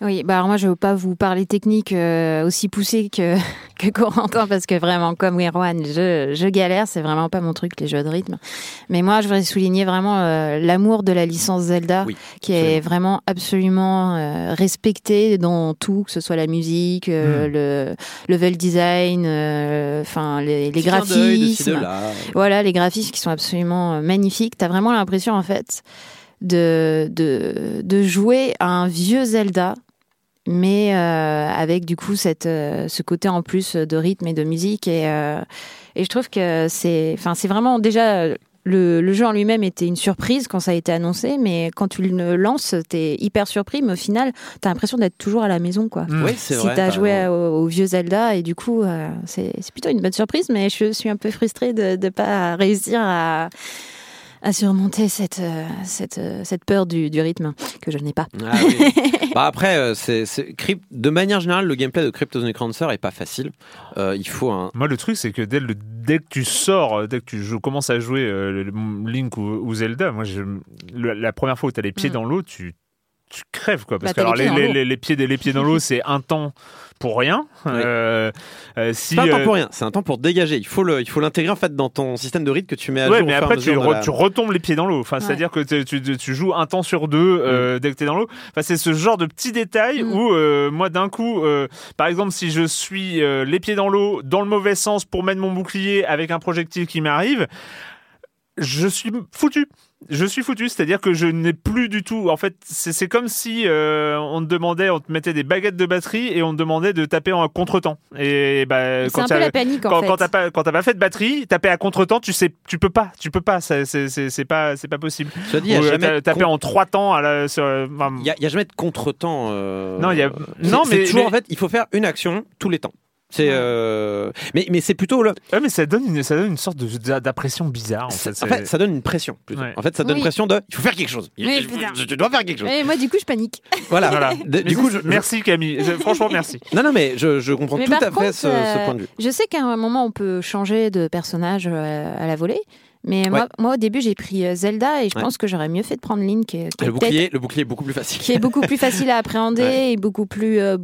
Oui, bah alors moi je ne veux pas vous parler technique euh, aussi poussée que, <laughs> que Corentin parce que vraiment comme Erwan, je, je galère, c'est vraiment pas mon truc les jeux de rythme. Mais moi je voudrais souligner vraiment euh, l'amour de la licence Zelda Oui, qui est vraiment absolument euh, respecté dans tout, que ce soit la musique, euh, le level design, euh, enfin les, de de graphismes. là. Voilà, les graphismes qui sont absolument magnifiques. T'as vraiment l'impression, en fait, de, de, de jouer à un vieux Zelda, mais euh, avec du coup cette, euh, ce côté en plus de rythme et de musique. Et, euh, et je trouve que c'est enfin, c'est vraiment déjà. Le, le jeu en lui-même était une surprise quand ça a été annoncé, mais quand tu le lances, t'es hyper surpris, mais au final, t'as l'impression d'être toujours à la maison, quoi. Mm. Oui, c'est Si vrai. t'as t'as joué au, au vieux Zelda et du coup euh, c'est c'est plutôt une bonne surprise mais je suis un peu frustrée de ne pas réussir à, à surmonter cette, euh, cette, euh, cette peur du, du rythme que je n'ai pas. Ah oui. <laughs> Bah après, euh, c'est, de manière générale, le gameplay de Crypt of the Necrodancer est pas facile. Euh, il faut un. Moi, le truc, c'est que dès, le, dès que tu sors, dès que tu joues- commences à jouer euh, Link ou, ou Zelda, moi, je, la première fois où tu as les pieds Mm. dans l'eau, tu, tu crèves, quoi. Parce Bah, que les alors, pieds les, dans les, l'eau. les pieds, les pieds dans l'eau, c'est un temps pour rien. Oui. Euh, euh, si, C'est un temps euh, pour rien, c'est un temps pour dégager. Il faut, le, il faut l'intégrer en fait dans ton système de rythme que tu mets à Ouais, jour. mais à après, tu, mesure de re- la- tu retombes les pieds dans l'eau. Enfin, Ouais. C'est-à-dire que tu, tu- joues un temps sur deux euh, dès que tu es dans l'eau. Enfin, c'est ce genre de petits détails Mm. où, moi, d'un coup, par exemple, si je suis les pieds dans l'eau, dans le mauvais sens pour mettre mon bouclier avec un projectile qui m'arrive, je suis foutu. Je suis foutu, c'est-à-dire que je n'ai plus du tout. En fait, c'est comme si euh, on te demandait, on te mettait des baguettes de batterie et on te demandait de taper en contretemps. Et bah, C'est quand peu la panique en quand, fait. quand t'as pas quand t'as pas fait de batterie, taper à contretemps, tu sais, tu peux pas, tu peux pas, c'est pas c'est pas possible. Dit, il y a euh, jamais taper con- en trois temps à la, sur, enfin, il y a, il y a jamais de contretemps. euh, Non, il y a- c'est- non, mais- toujours mais- en fait, il faut faire une action tous les temps. C'est, euh, mais, mais c'est plutôt le. ouais, mais ça donne une ça donne une sorte d'impression bizarre. En fait, En c'est- fait, ça donne une pression. plutôt. Ouais. En fait, ça donne Oui. une pression de. Il faut faire quelque chose. Il- Oui, putain. tu dois faire quelque chose. Et moi du coup je panique. Voilà. <laughs> Voilà. Mais du coup, je, merci Camille. Je- Franchement, merci. <laughs> Non, non, mais je, je comprends Mais tout par à fait contre, ce, ce euh, point de vue. Je sais qu'à un moment on peut changer de personnage euh, à la volée. Mais moi, moi, au début, j'ai pris Zelda et je Ouais. pense que j'aurais mieux fait de prendre Link, qui est, qui est Le bouclier, le bouclier est beaucoup plus facile. qui est beaucoup plus facile à <laughs> appréhender Ouais. et beaucoup plus euh,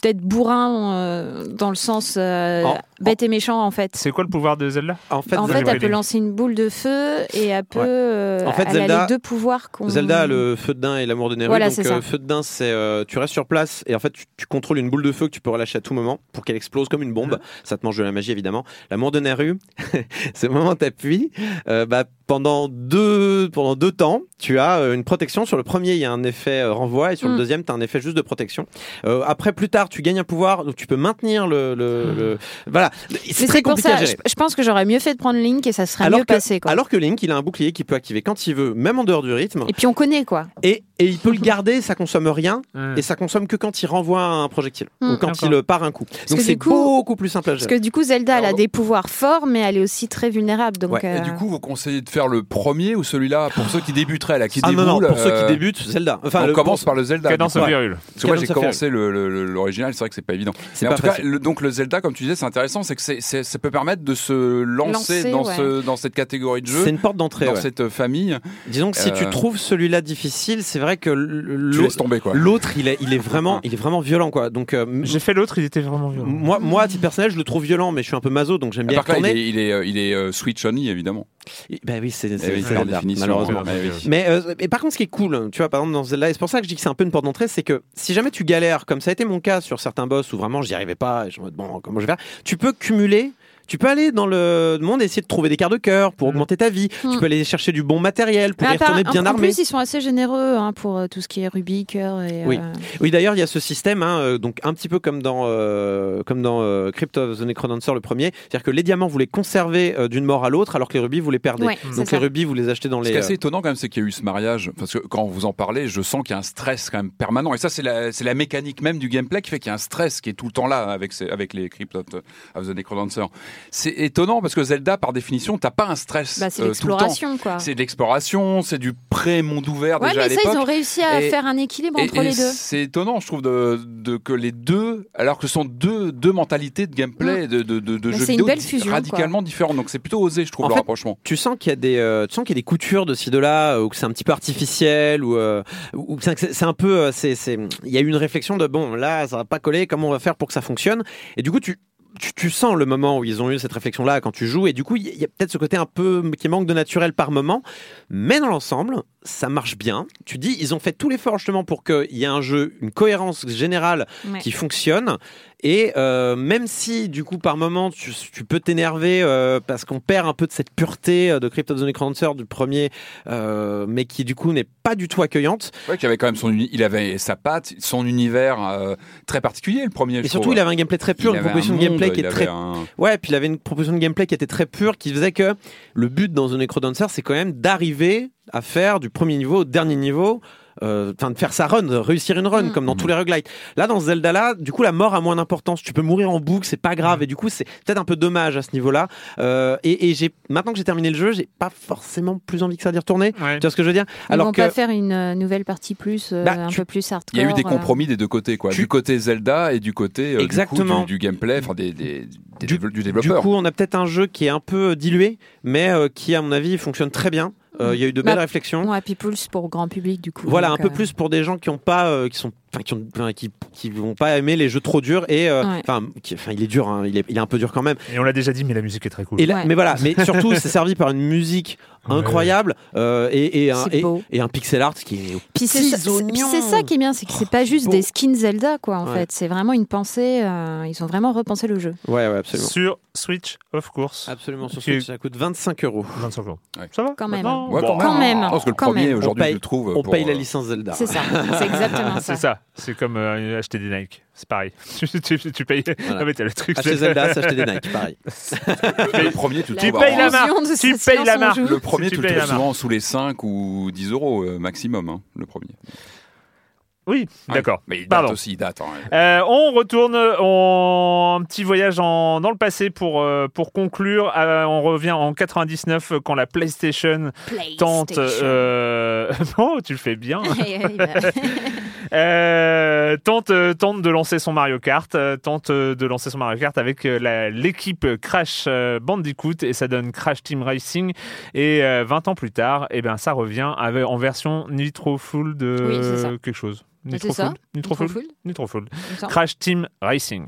peut-être bourrin euh, dans le sens euh, bête et méchant en fait. C'est quoi le pouvoir de Zelda? En fait, En fait, elle peut lancer une boule de feu et elle peut. Ouais. euh, En fait, elle Zelda- a les deux pouvoirs qu'on. Zelda a le feu de daim et l'amour de Neru. Voilà, donc, c'est ça. euh, feu de daim, c'est euh, tu restes sur place et en fait, tu, tu contrôles une boule de feu que tu peux relâcher à tout moment pour qu'elle explose comme une bombe. Ça te mange de la magie, évidemment. L'amour de Neru, <laughs> c'est au moment où t'appuies, euh, bah, pendant deux, pendant deux temps, tu as une protection. Sur le premier, il y a un effet renvoi et sur le Mm. deuxième, tu as un effet juste de protection. Euh, après, plus tard, tu gagnes un pouvoir, donc tu peux maintenir le. le, le- Voilà. C'est très pour compliqué ça, à je, gérer. je pense que j'aurais mieux fait de prendre Link et ça serait Alors mieux que, passé. Quoi. alors que Link, il a un bouclier qui peut activer quand il veut, même en dehors du rythme, Et puis on connaît quoi. et, et il peut le garder, ça consomme rien, Hmm. et ça consomme que quand il renvoie un projectile Mm. ou quand il euh, part un coup. Donc que c'est beaucoup plus simple à Parce gérer. que du coup, Zelda, elle a des pouvoirs forts, mais elle est aussi très vulnérable. Donc, Ouais, Et euh, du coup, vous conseillez de faire le premier ou celui-là pour ceux qui débuteraient là, qui Ah non, non, pour ceux euh, qui débutent, Zelda. Enfin, on le- commence par le Zelda. Cadence Hyrule. Parce que moi j'ai commencé l'original, c'est vrai que c'est pas évident. En tout cas, donc le Zelda, comme tu disais, c'est intéressant intéressant, c'est que ça peut permettre de se lancer, Lancer, dans, ouais. ce, dans cette catégorie de jeu, C'est une porte d'entrée. dans ouais. cette famille. Disons que si tu Euh, trouves celui-là difficile, c'est vrai que l'autre- laisses tomber quoi. l'autre, il est, il est vraiment, il est vraiment violent quoi. Donc euh, J'ai fait l'autre, il était vraiment violent. moi, moi, à titre personnel, je le trouve violent, mais je suis un peu maso, donc j'aime bien Par contre, il est, il est, euh, il est, euh, Switch only évidemment. Bah oui, c'est Eh oui, malheureusement. ouais, ouais, oui. Mais euh, et par contre, ce qui est cool, tu vois, par exemple dans Zelda, et c'est pour ça que je dis que c'est un peu une porte d'entrée, c'est que si jamais tu galères, comme ça a été mon cas sur certains boss où vraiment j'y arrivais pas, et je me dis, bon, comment je vais faire, tu peux cumuler. Tu peux aller dans le monde et essayer de trouver des quarts de cœur pour augmenter ta vie. Mm. Tu peux aller chercher du bon matériel pour y retourner bien en, en armé. plus, ils sont assez généreux hein, pour euh, tout ce qui est rubis, cœur et. Oui. euh, Oui, d'ailleurs, il y a ce système, hein, euh, donc un petit peu comme dans, euh, comme dans euh, Crypt of the Necrodancer, le premier. C'est-à-dire que les diamants, vous les conservez euh, d'une mort à l'autre, alors que les rubis, vous les perdez. Ouais, donc ça. les rubis, vous les achetez dans Ce les. qui est assez étonnant quand même, c'est qu'il y a eu ce mariage. Parce que quand vous en parlez, je sens qu'il y a un stress quand même permanent. Et ça, c'est la, c'est la mécanique même du gameplay qui fait qu'il y a un stress qui est tout le temps là avec, ces- avec les Crypt of the- of the Necrodancer. C'est étonnant parce que Zelda, par définition, t'as pas un stress bah, c'est euh, tout le temps. l'exploration, quoi. C'est de l'exploration, c'est du pré-monde ouvert Ouais, déjà à mais ça, ils ont réussi à Et- faire un équilibre Et- entre et les deux. C'est étonnant, je trouve, de, de- que les deux, alors que ce sont deux, deux mentalités de gameplay, de, de, de, de Mm. Jeux vidéo belle di- fusion, radicalement différentes. Donc c'est plutôt osé, je trouve, En le fait, rapprochement. tu sens qu'il y a des, euh, tu sens qu'il y a des coutures de ci de là, euh, ou que c'est un petit peu artificiel, ou, euh, ou que c'est c'est un peu, euh, c'est, c'est, il y a eu une réflexion de bon, là, ça va pas coller, comment on va faire pour que ça fonctionne? Et du coup, tu tu, sens le moment où ils ont eu cette réflexion-là quand tu joues, et du coup, il y a peut-être ce côté un peu qui manque de naturel par moment, mais dans l'ensemble, ça marche bien. Tu dis, ils ont fait tout l'effort justement pour qu'il y ait un jeu, une cohérence générale Ouais. qui fonctionne. Et euh, même si, du coup, par moment, tu, tu peux t'énerver euh, parce qu'on perd un peu de cette pureté euh, de Crypt of the Necrodancer du premier, euh, mais qui, du coup, n'est pas du tout accueillante. Ouais, avait quand même son, il avait sa patte, son univers euh, très particulier, le premier. Et surtout, trouve. il avait un gameplay très pur, Il une proposition un de gameplay monde, qui est très un- Ouais, puis il avait une proposition de gameplay qui était très pure, qui faisait que le but dans The Necrodancer, c'est quand même d'arriver à faire du premier niveau au dernier niveau. euh, Enfin, de faire sa run, de réussir une run, Mm. comme dans tous les roguelites. Là, dans Zelda là, du coup, la mort a moins d'importance. Tu peux mourir en boucle, c'est pas grave. Et du coup, c'est peut-être un peu dommage à ce niveau-là. Euh, et et j'ai maintenant que j'ai terminé le jeu, j'ai pas forcément plus envie que ça d'y retourner. Ouais. Tu vois ce que je veux dire? Ils Alors vont que pas faire une euh, nouvelle partie plus, euh, Bah, un tu- peu plus hardcore. Il y a eu des euh, compromis des deux côtés, quoi. Tu- Du côté Zelda et du côté euh, du coup, Exactement. du, du gameplay, enfin des, des, des Du- dévelop- du développeur. coup, on a peut-être un jeu qui est un peu dilué, mais euh, qui, à mon avis, fonctionne très bien. Euh, Il y a eu de belles Bah, réflexions. Ouais, puis plus pour grand public, du coup. Voilà, donc, un peu euh, plus pour des gens qui ont pas, euh, qui sont, qui ont, enfin, qui, qui vont pas aimer les jeux trop durs et, euh, Ouais. enfin, il est dur, hein, il, est, il est un peu dur quand même. Et on l'a déjà dit, mais la musique est très cool. Et là- Ouais. Mais voilà, mais surtout, c'est servi par une musique incroyable euh, et, et, un, C'est et, beau. et un pixel art qui est. Puis c'est ça, c'est- puis oignons. c'est ça qui est bien, c'est que c'est pas juste beau. des skins Zelda, quoi, en Ouais. fait. C'est vraiment une pensée. euh, ils ont vraiment repensé le jeu. Ouais, ouais, absolument. Sur Switch, of course. Absolument, sur Switch, ça coûte 25 euros. 25 euros. Ouais. Ça va Quand même. Ouais, bon. Quand même. Je pense que le Quand premier aujourd'hui, On paye- je le trouve. On pour, paye la licence Zelda. C'est ça, c'est exactement <laughs> ça. C'est ça. C'est comme euh, acheter des Nike. C'est pareil. <laughs> tu, tu- tu payes. Voilà. Ah, mais t'as le truc. Acheter Zelda, c'est acheter des Nike, pareil. <laughs> Le premier, tu Tu payes en- la marque. Tu payes la en marque. Le premier, Tu tu le payes souvent sous les 5 ou 10 euros euh, maximum, hein, le premier. Oui, d'accord. Mais il date Pardon. aussi, il date. hein. Euh, on retourne, on... un petit voyage en... dans le passé pour, euh, pour conclure. Euh, on revient en 99 quand la PlayStation tente. euh, <laughs> Oh, tu le fais bien. Euh, tente, euh, tente de lancer son Mario Kart, euh, tente de lancer son Mario Kart avec l'équipe Crash Bandicoot et ça donne Crash Team Racing. Et euh, 20 ans plus tard, et ben ça revient avec, en version Nitro Full de Oui, quelque chose. Nitro. Full Nitro Full Nitro. Crash Team Racing.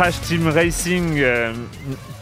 Crash Team Racing euh,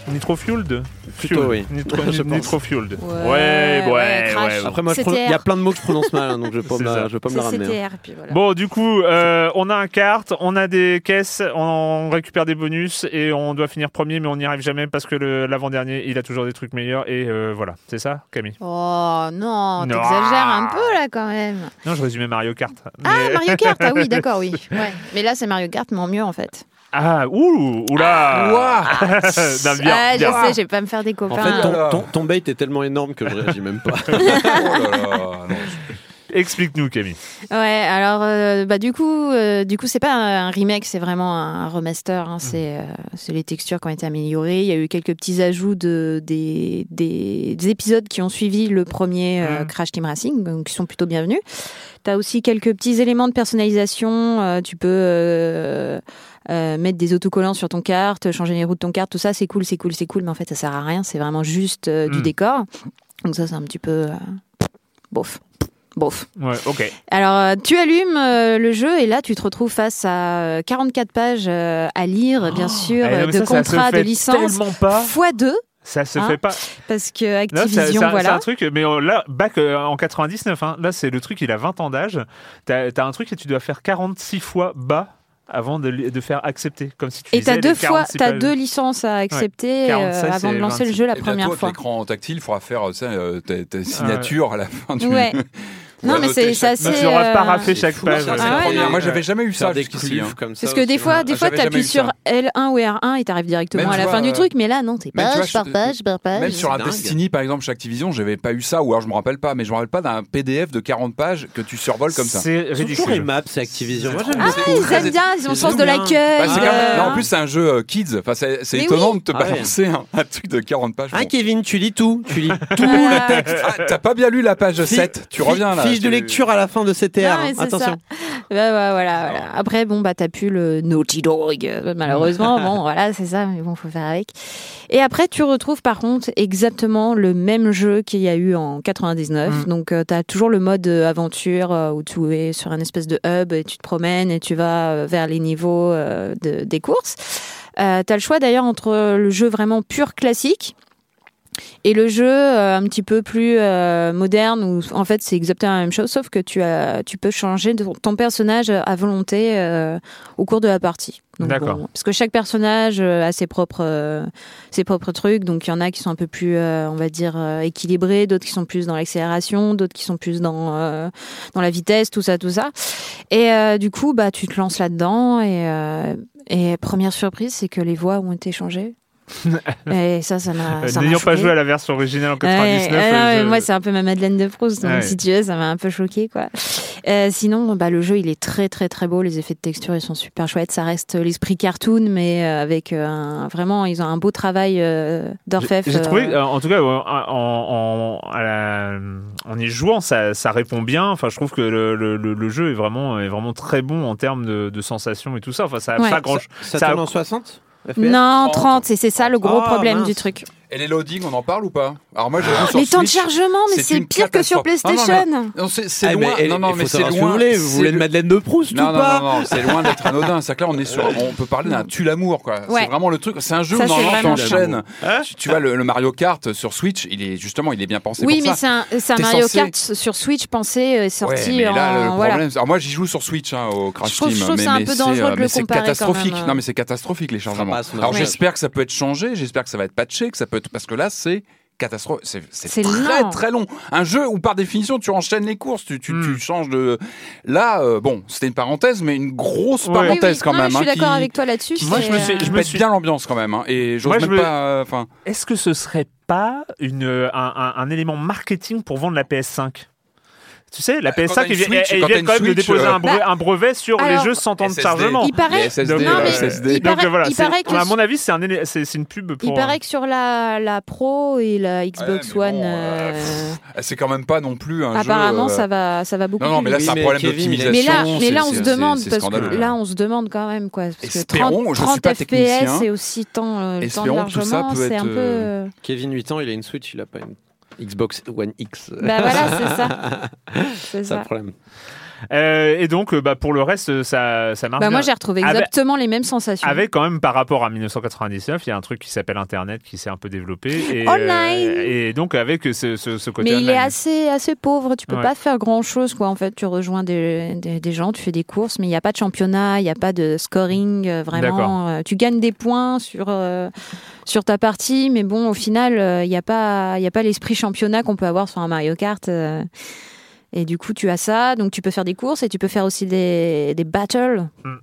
Nitro Fueled Plutôt, Fueled. oui. Nitro, Je pense. Nitro Fueled. Ouais, ouais, ouais. Après, moi, il y a plein de mots que je prononce mal, hein, donc je <laughs> je vais pas me la C'est ramener. hein. CTR, puis voilà. Bon, du coup, euh, on a un kart, on a des caisses, on récupère des bonus et on doit finir premier, mais on n'y arrive jamais parce que l'avant-dernier, il a toujours des trucs meilleurs. Et euh, voilà, c'est ça, Camille? Oh non, Non. t'exagères un peu là quand même. Non, je résumais Mario Kart. Ah, Mario Kart, ah oui, <laughs> d'accord, oui. Ouais. Mais là, c'est Mario Kart, mais en mieux en fait. Ah, ouh, oula <laughs> Non, bien, ah, bien. je sais, je vais pas me faire des copains. En fait, ton, ton, ton bait est tellement énorme que je réagis même pas. <laughs> Oh là là, non, Explique-nous, Camille. Ouais, alors euh, bah du coup, euh, du coup c'est pas un remake, c'est vraiment un remaster. hein, c'est euh, c'est les textures qui ont été améliorées. Il y a eu quelques petits ajouts de des, des, des épisodes qui ont suivi le premier euh, Mhm. Crash Team Racing, donc qui sont plutôt bienvenus. T'as aussi quelques petits éléments de personnalisation. tu peux euh, mettre des autocollants sur ton carte, changer les roues de ton carte, tout ça, c'est cool, c'est cool, c'est cool, mais en fait ça sert à rien. C'est vraiment juste euh, du Mhm. décor. Donc ça c'est un petit peu euh, bof, bof. Ouais, ok. Alors, euh, tu allumes euh, le jeu et là, tu te retrouves face à euh, 44 pages euh, à lire, bien sûr, Eh de ça, ça contrats, de licences, Tellement pas. fois deux, Ça se Hein fait pas. parce que Activision, c'est un- c'est voilà. un truc, mais euh, là, back euh, en 99, hein, là, c'est le truc, il a 20 ans d'âge. T'as as un truc et tu dois faire 46 fois bas avant de, de faire accepter. Comme si tu Et t'as deux fois, 46 t'as pages. deux licences à accepter 46 avant de lancer le 26. jeu la Et première bientôt, avec fois. l'écran tactile, il faudra faire euh, ça, euh, ta, ta signature à la fin du. Ouais. Non, mais c'est chaque- assez. tu auras euh, paraffé chaque fou, page. ça, ouais. c'est Ah. Moi, j'avais jamais eu ça jusqu'ici. cliffs hein. comme ça. Parce que des aussi, fois, des Ah, fois, t'appuies sur ça. L1 ou R1 et t'arrives directement Même, à la fin du truc, mais là, non, tu page par page par page. Même sur un. Destiny, par exemple, chez Activision, j'avais pas eu ça, ou alors je me rappelle pas, mais je me rappelle pas d'un PDF de 40 pages que tu survoles comme ça. C'est ridicule. aimables, c'est Activision. Moi, j'aime Ah, ils aiment bien, ils ont le sens de l'accueil. Bah, euh, en plus, c'est un jeu euh, kids. Enfin, c'est étonnant de te Ah balancer un, truc de 40 pages. Hein, Bon. Kevin, tu lis tout. Tu lis <laughs> tout le texte. Ah, t'as pas bien lu la page Fi- 7. Tu reviens là. Fiche de Tu- lecture à la fin de CTR. Non, Attention. Bah, bah, voilà, voilà. Après, bon, bah, t'as plus le Naughty Dog, euh, malheureusement. <laughs> bon, voilà, c'est ça, mais bon, faut faire avec. Et après, tu retrouves par contre exactement le même jeu qu'il y a eu en 99. Mm. Donc, euh, t'as toujours le mode euh, aventure euh, où tu es sur un espèce de hub et tu te promènes et tu vas euh, vers les niveaux euh, de- des courses. Euh, t'as le choix d'ailleurs entre le jeu vraiment pur classique et le jeu euh, un petit peu plus euh, moderne où en fait c'est exactement la même chose sauf que tu as tu peux changer de- ton personnage à volonté euh, au cours de la partie. D'accord. bon, parce que chaque personnage a ses propres ses propres trucs donc il y en a qui sont un peu plus on va dire équilibrés, d'autres qui sont plus dans l'accélération, d'autres qui sont plus dans dans la vitesse, tout ça tout ça. Et du coup bah tu te lances là-dedans et et première surprise c'est que les voix ont été changées. <laughs> et ça ça m'a Euh, ça m'a N'ayant pas joué à la version originale en Ouais, 99, ouais, non, euh, mais je- moi c'est un peu ma Madeleine de Proust, donc Ouais. si tu veux, ça m'a un peu choqué quoi. Euh, sinon, bah, le jeu il est très très très beau, les effets de texture ils sont super chouettes, ça reste l'esprit cartoon, mais euh, avec euh, un, vraiment ils ont un beau travail euh, d'orfèvre. J'ai trouvé, euh, euh, en tout cas, en, en, la- en y jouant, ça, ça répond bien. Enfin, je trouve que le, le- le- le jeu est vraiment, est vraiment très bon en termes de, de sensations et tout ça. Enfin, ça a Ouais. pas grand. Ça, Ça- tourne en 60 FPS Non, 30. 30, et c'est ça le gros Ah, problème mince. du truc. Et les loadings, on en parle ou pas Alors moi, sur Les temps de chargement, mais c'est pire que sur catastrophe. Non, non, PlayStation. Non, c'est Ah, loin. mais, non, non, mais c'est loin. vous voulez. Vous voulez le- une Madeleine de Proust Non, ou non, pas non, non, c'est loin d'être anodin. C'est que là, on est sur, on peut parler d'un tue l'amour, quoi. Ouais. C'est vraiment le truc. C'est un jeu où vraiment t'enchaînes. Hein Tu, tu vois, le, le Mario Kart sur Switch, il est justement, il est bien pensé Oui, pour mais c'est un, un Mario censé- Kart sur Switch pensé, euh, sorti Ouais, mais là, le en. Voilà. problème, alors moi j'y joue sur Switch hein, au Crash Team, mais, c'est euh, le catastrophique. même. Non, mais c'est catastrophique les changements. passe, Alors j'espère que ça peut être changé, j'espère que ça va être patché, que ça peut parce que là c'est catastrophe, c'est très très long. Un jeu où par définition tu enchaînes les courses, tu, tu, Hmm. tu changes de. Là, euh, bon, c'était une parenthèse, mais une grosse Ouais. Oui, oui. parenthèse quand Non, même. Je suis hein, d'accord qui- avec toi là-dessus. Moi, je me suis- euh, je me pète suis- bien l'ambiance quand même. hein, et j'ose Moi, je même me- pas. euh, Est-ce que ce serait pas une, un, un- un élément marketing pour vendre la PS5 tu sais, la Bah, quand PS5, t'as ils une viennent, Switch, ils quand même de déposer euh, un, brevet, Bah, un brevet sur alors- les jeux sans temps de chargement. Il paraît- SSD, Donc, les Non, mais SSD. il Donc voilà, il c'est- paraît que à sur- mon avis, c'est un c'est c'est une pub pour. Il paraît que sur la, la Pro et la Xbox One, bon, euh, euh, C'est quand même pas non plus un jeu. apparemment euh, ça va, ça va beaucoup Non, non, plus mais là, c'est un problème d'optimisation. Mais là, mais là, on c'est- se c'est- demande c'est parce que là, on se demande quand même quoi. Parce que Espérons, 30, je suis 30 pas FPS et aussi temps, le temps de Espérons que tout ça largement, peut c'est un être, peu. Kevin 8 ans, il a une Switch, il a pas une Xbox One X. Bah voilà, c'est ça. <laughs> C'est ça ça. le problème. Euh, et donc, euh, bah, pour le reste, ça, ça marche Bah moi, j'ai retrouvé Avec- exactement les mêmes sensations. Avec quand même par rapport à 1999, il y a un truc qui s'appelle Internet qui s'est un peu développé. Et, Online. euh, et donc avec ce, ce, ce côté Mais il est assez, assez pauvre. Tu peux Ouais. pas faire grand chose, quoi. En fait, tu rejoins des, des, des gens, tu fais des courses, mais il n'y a pas de championnat, il n'y a pas de scoring, euh, vraiment. Euh, tu gagnes des points sur, euh, sur ta partie, mais bon, au final, euh, il n'y a pas, y a pas l'esprit championnat qu'on peut avoir sur un Mario Kart. Et du coup, tu as ça, donc tu peux faire des courses et tu peux faire aussi des, des battles. Mm.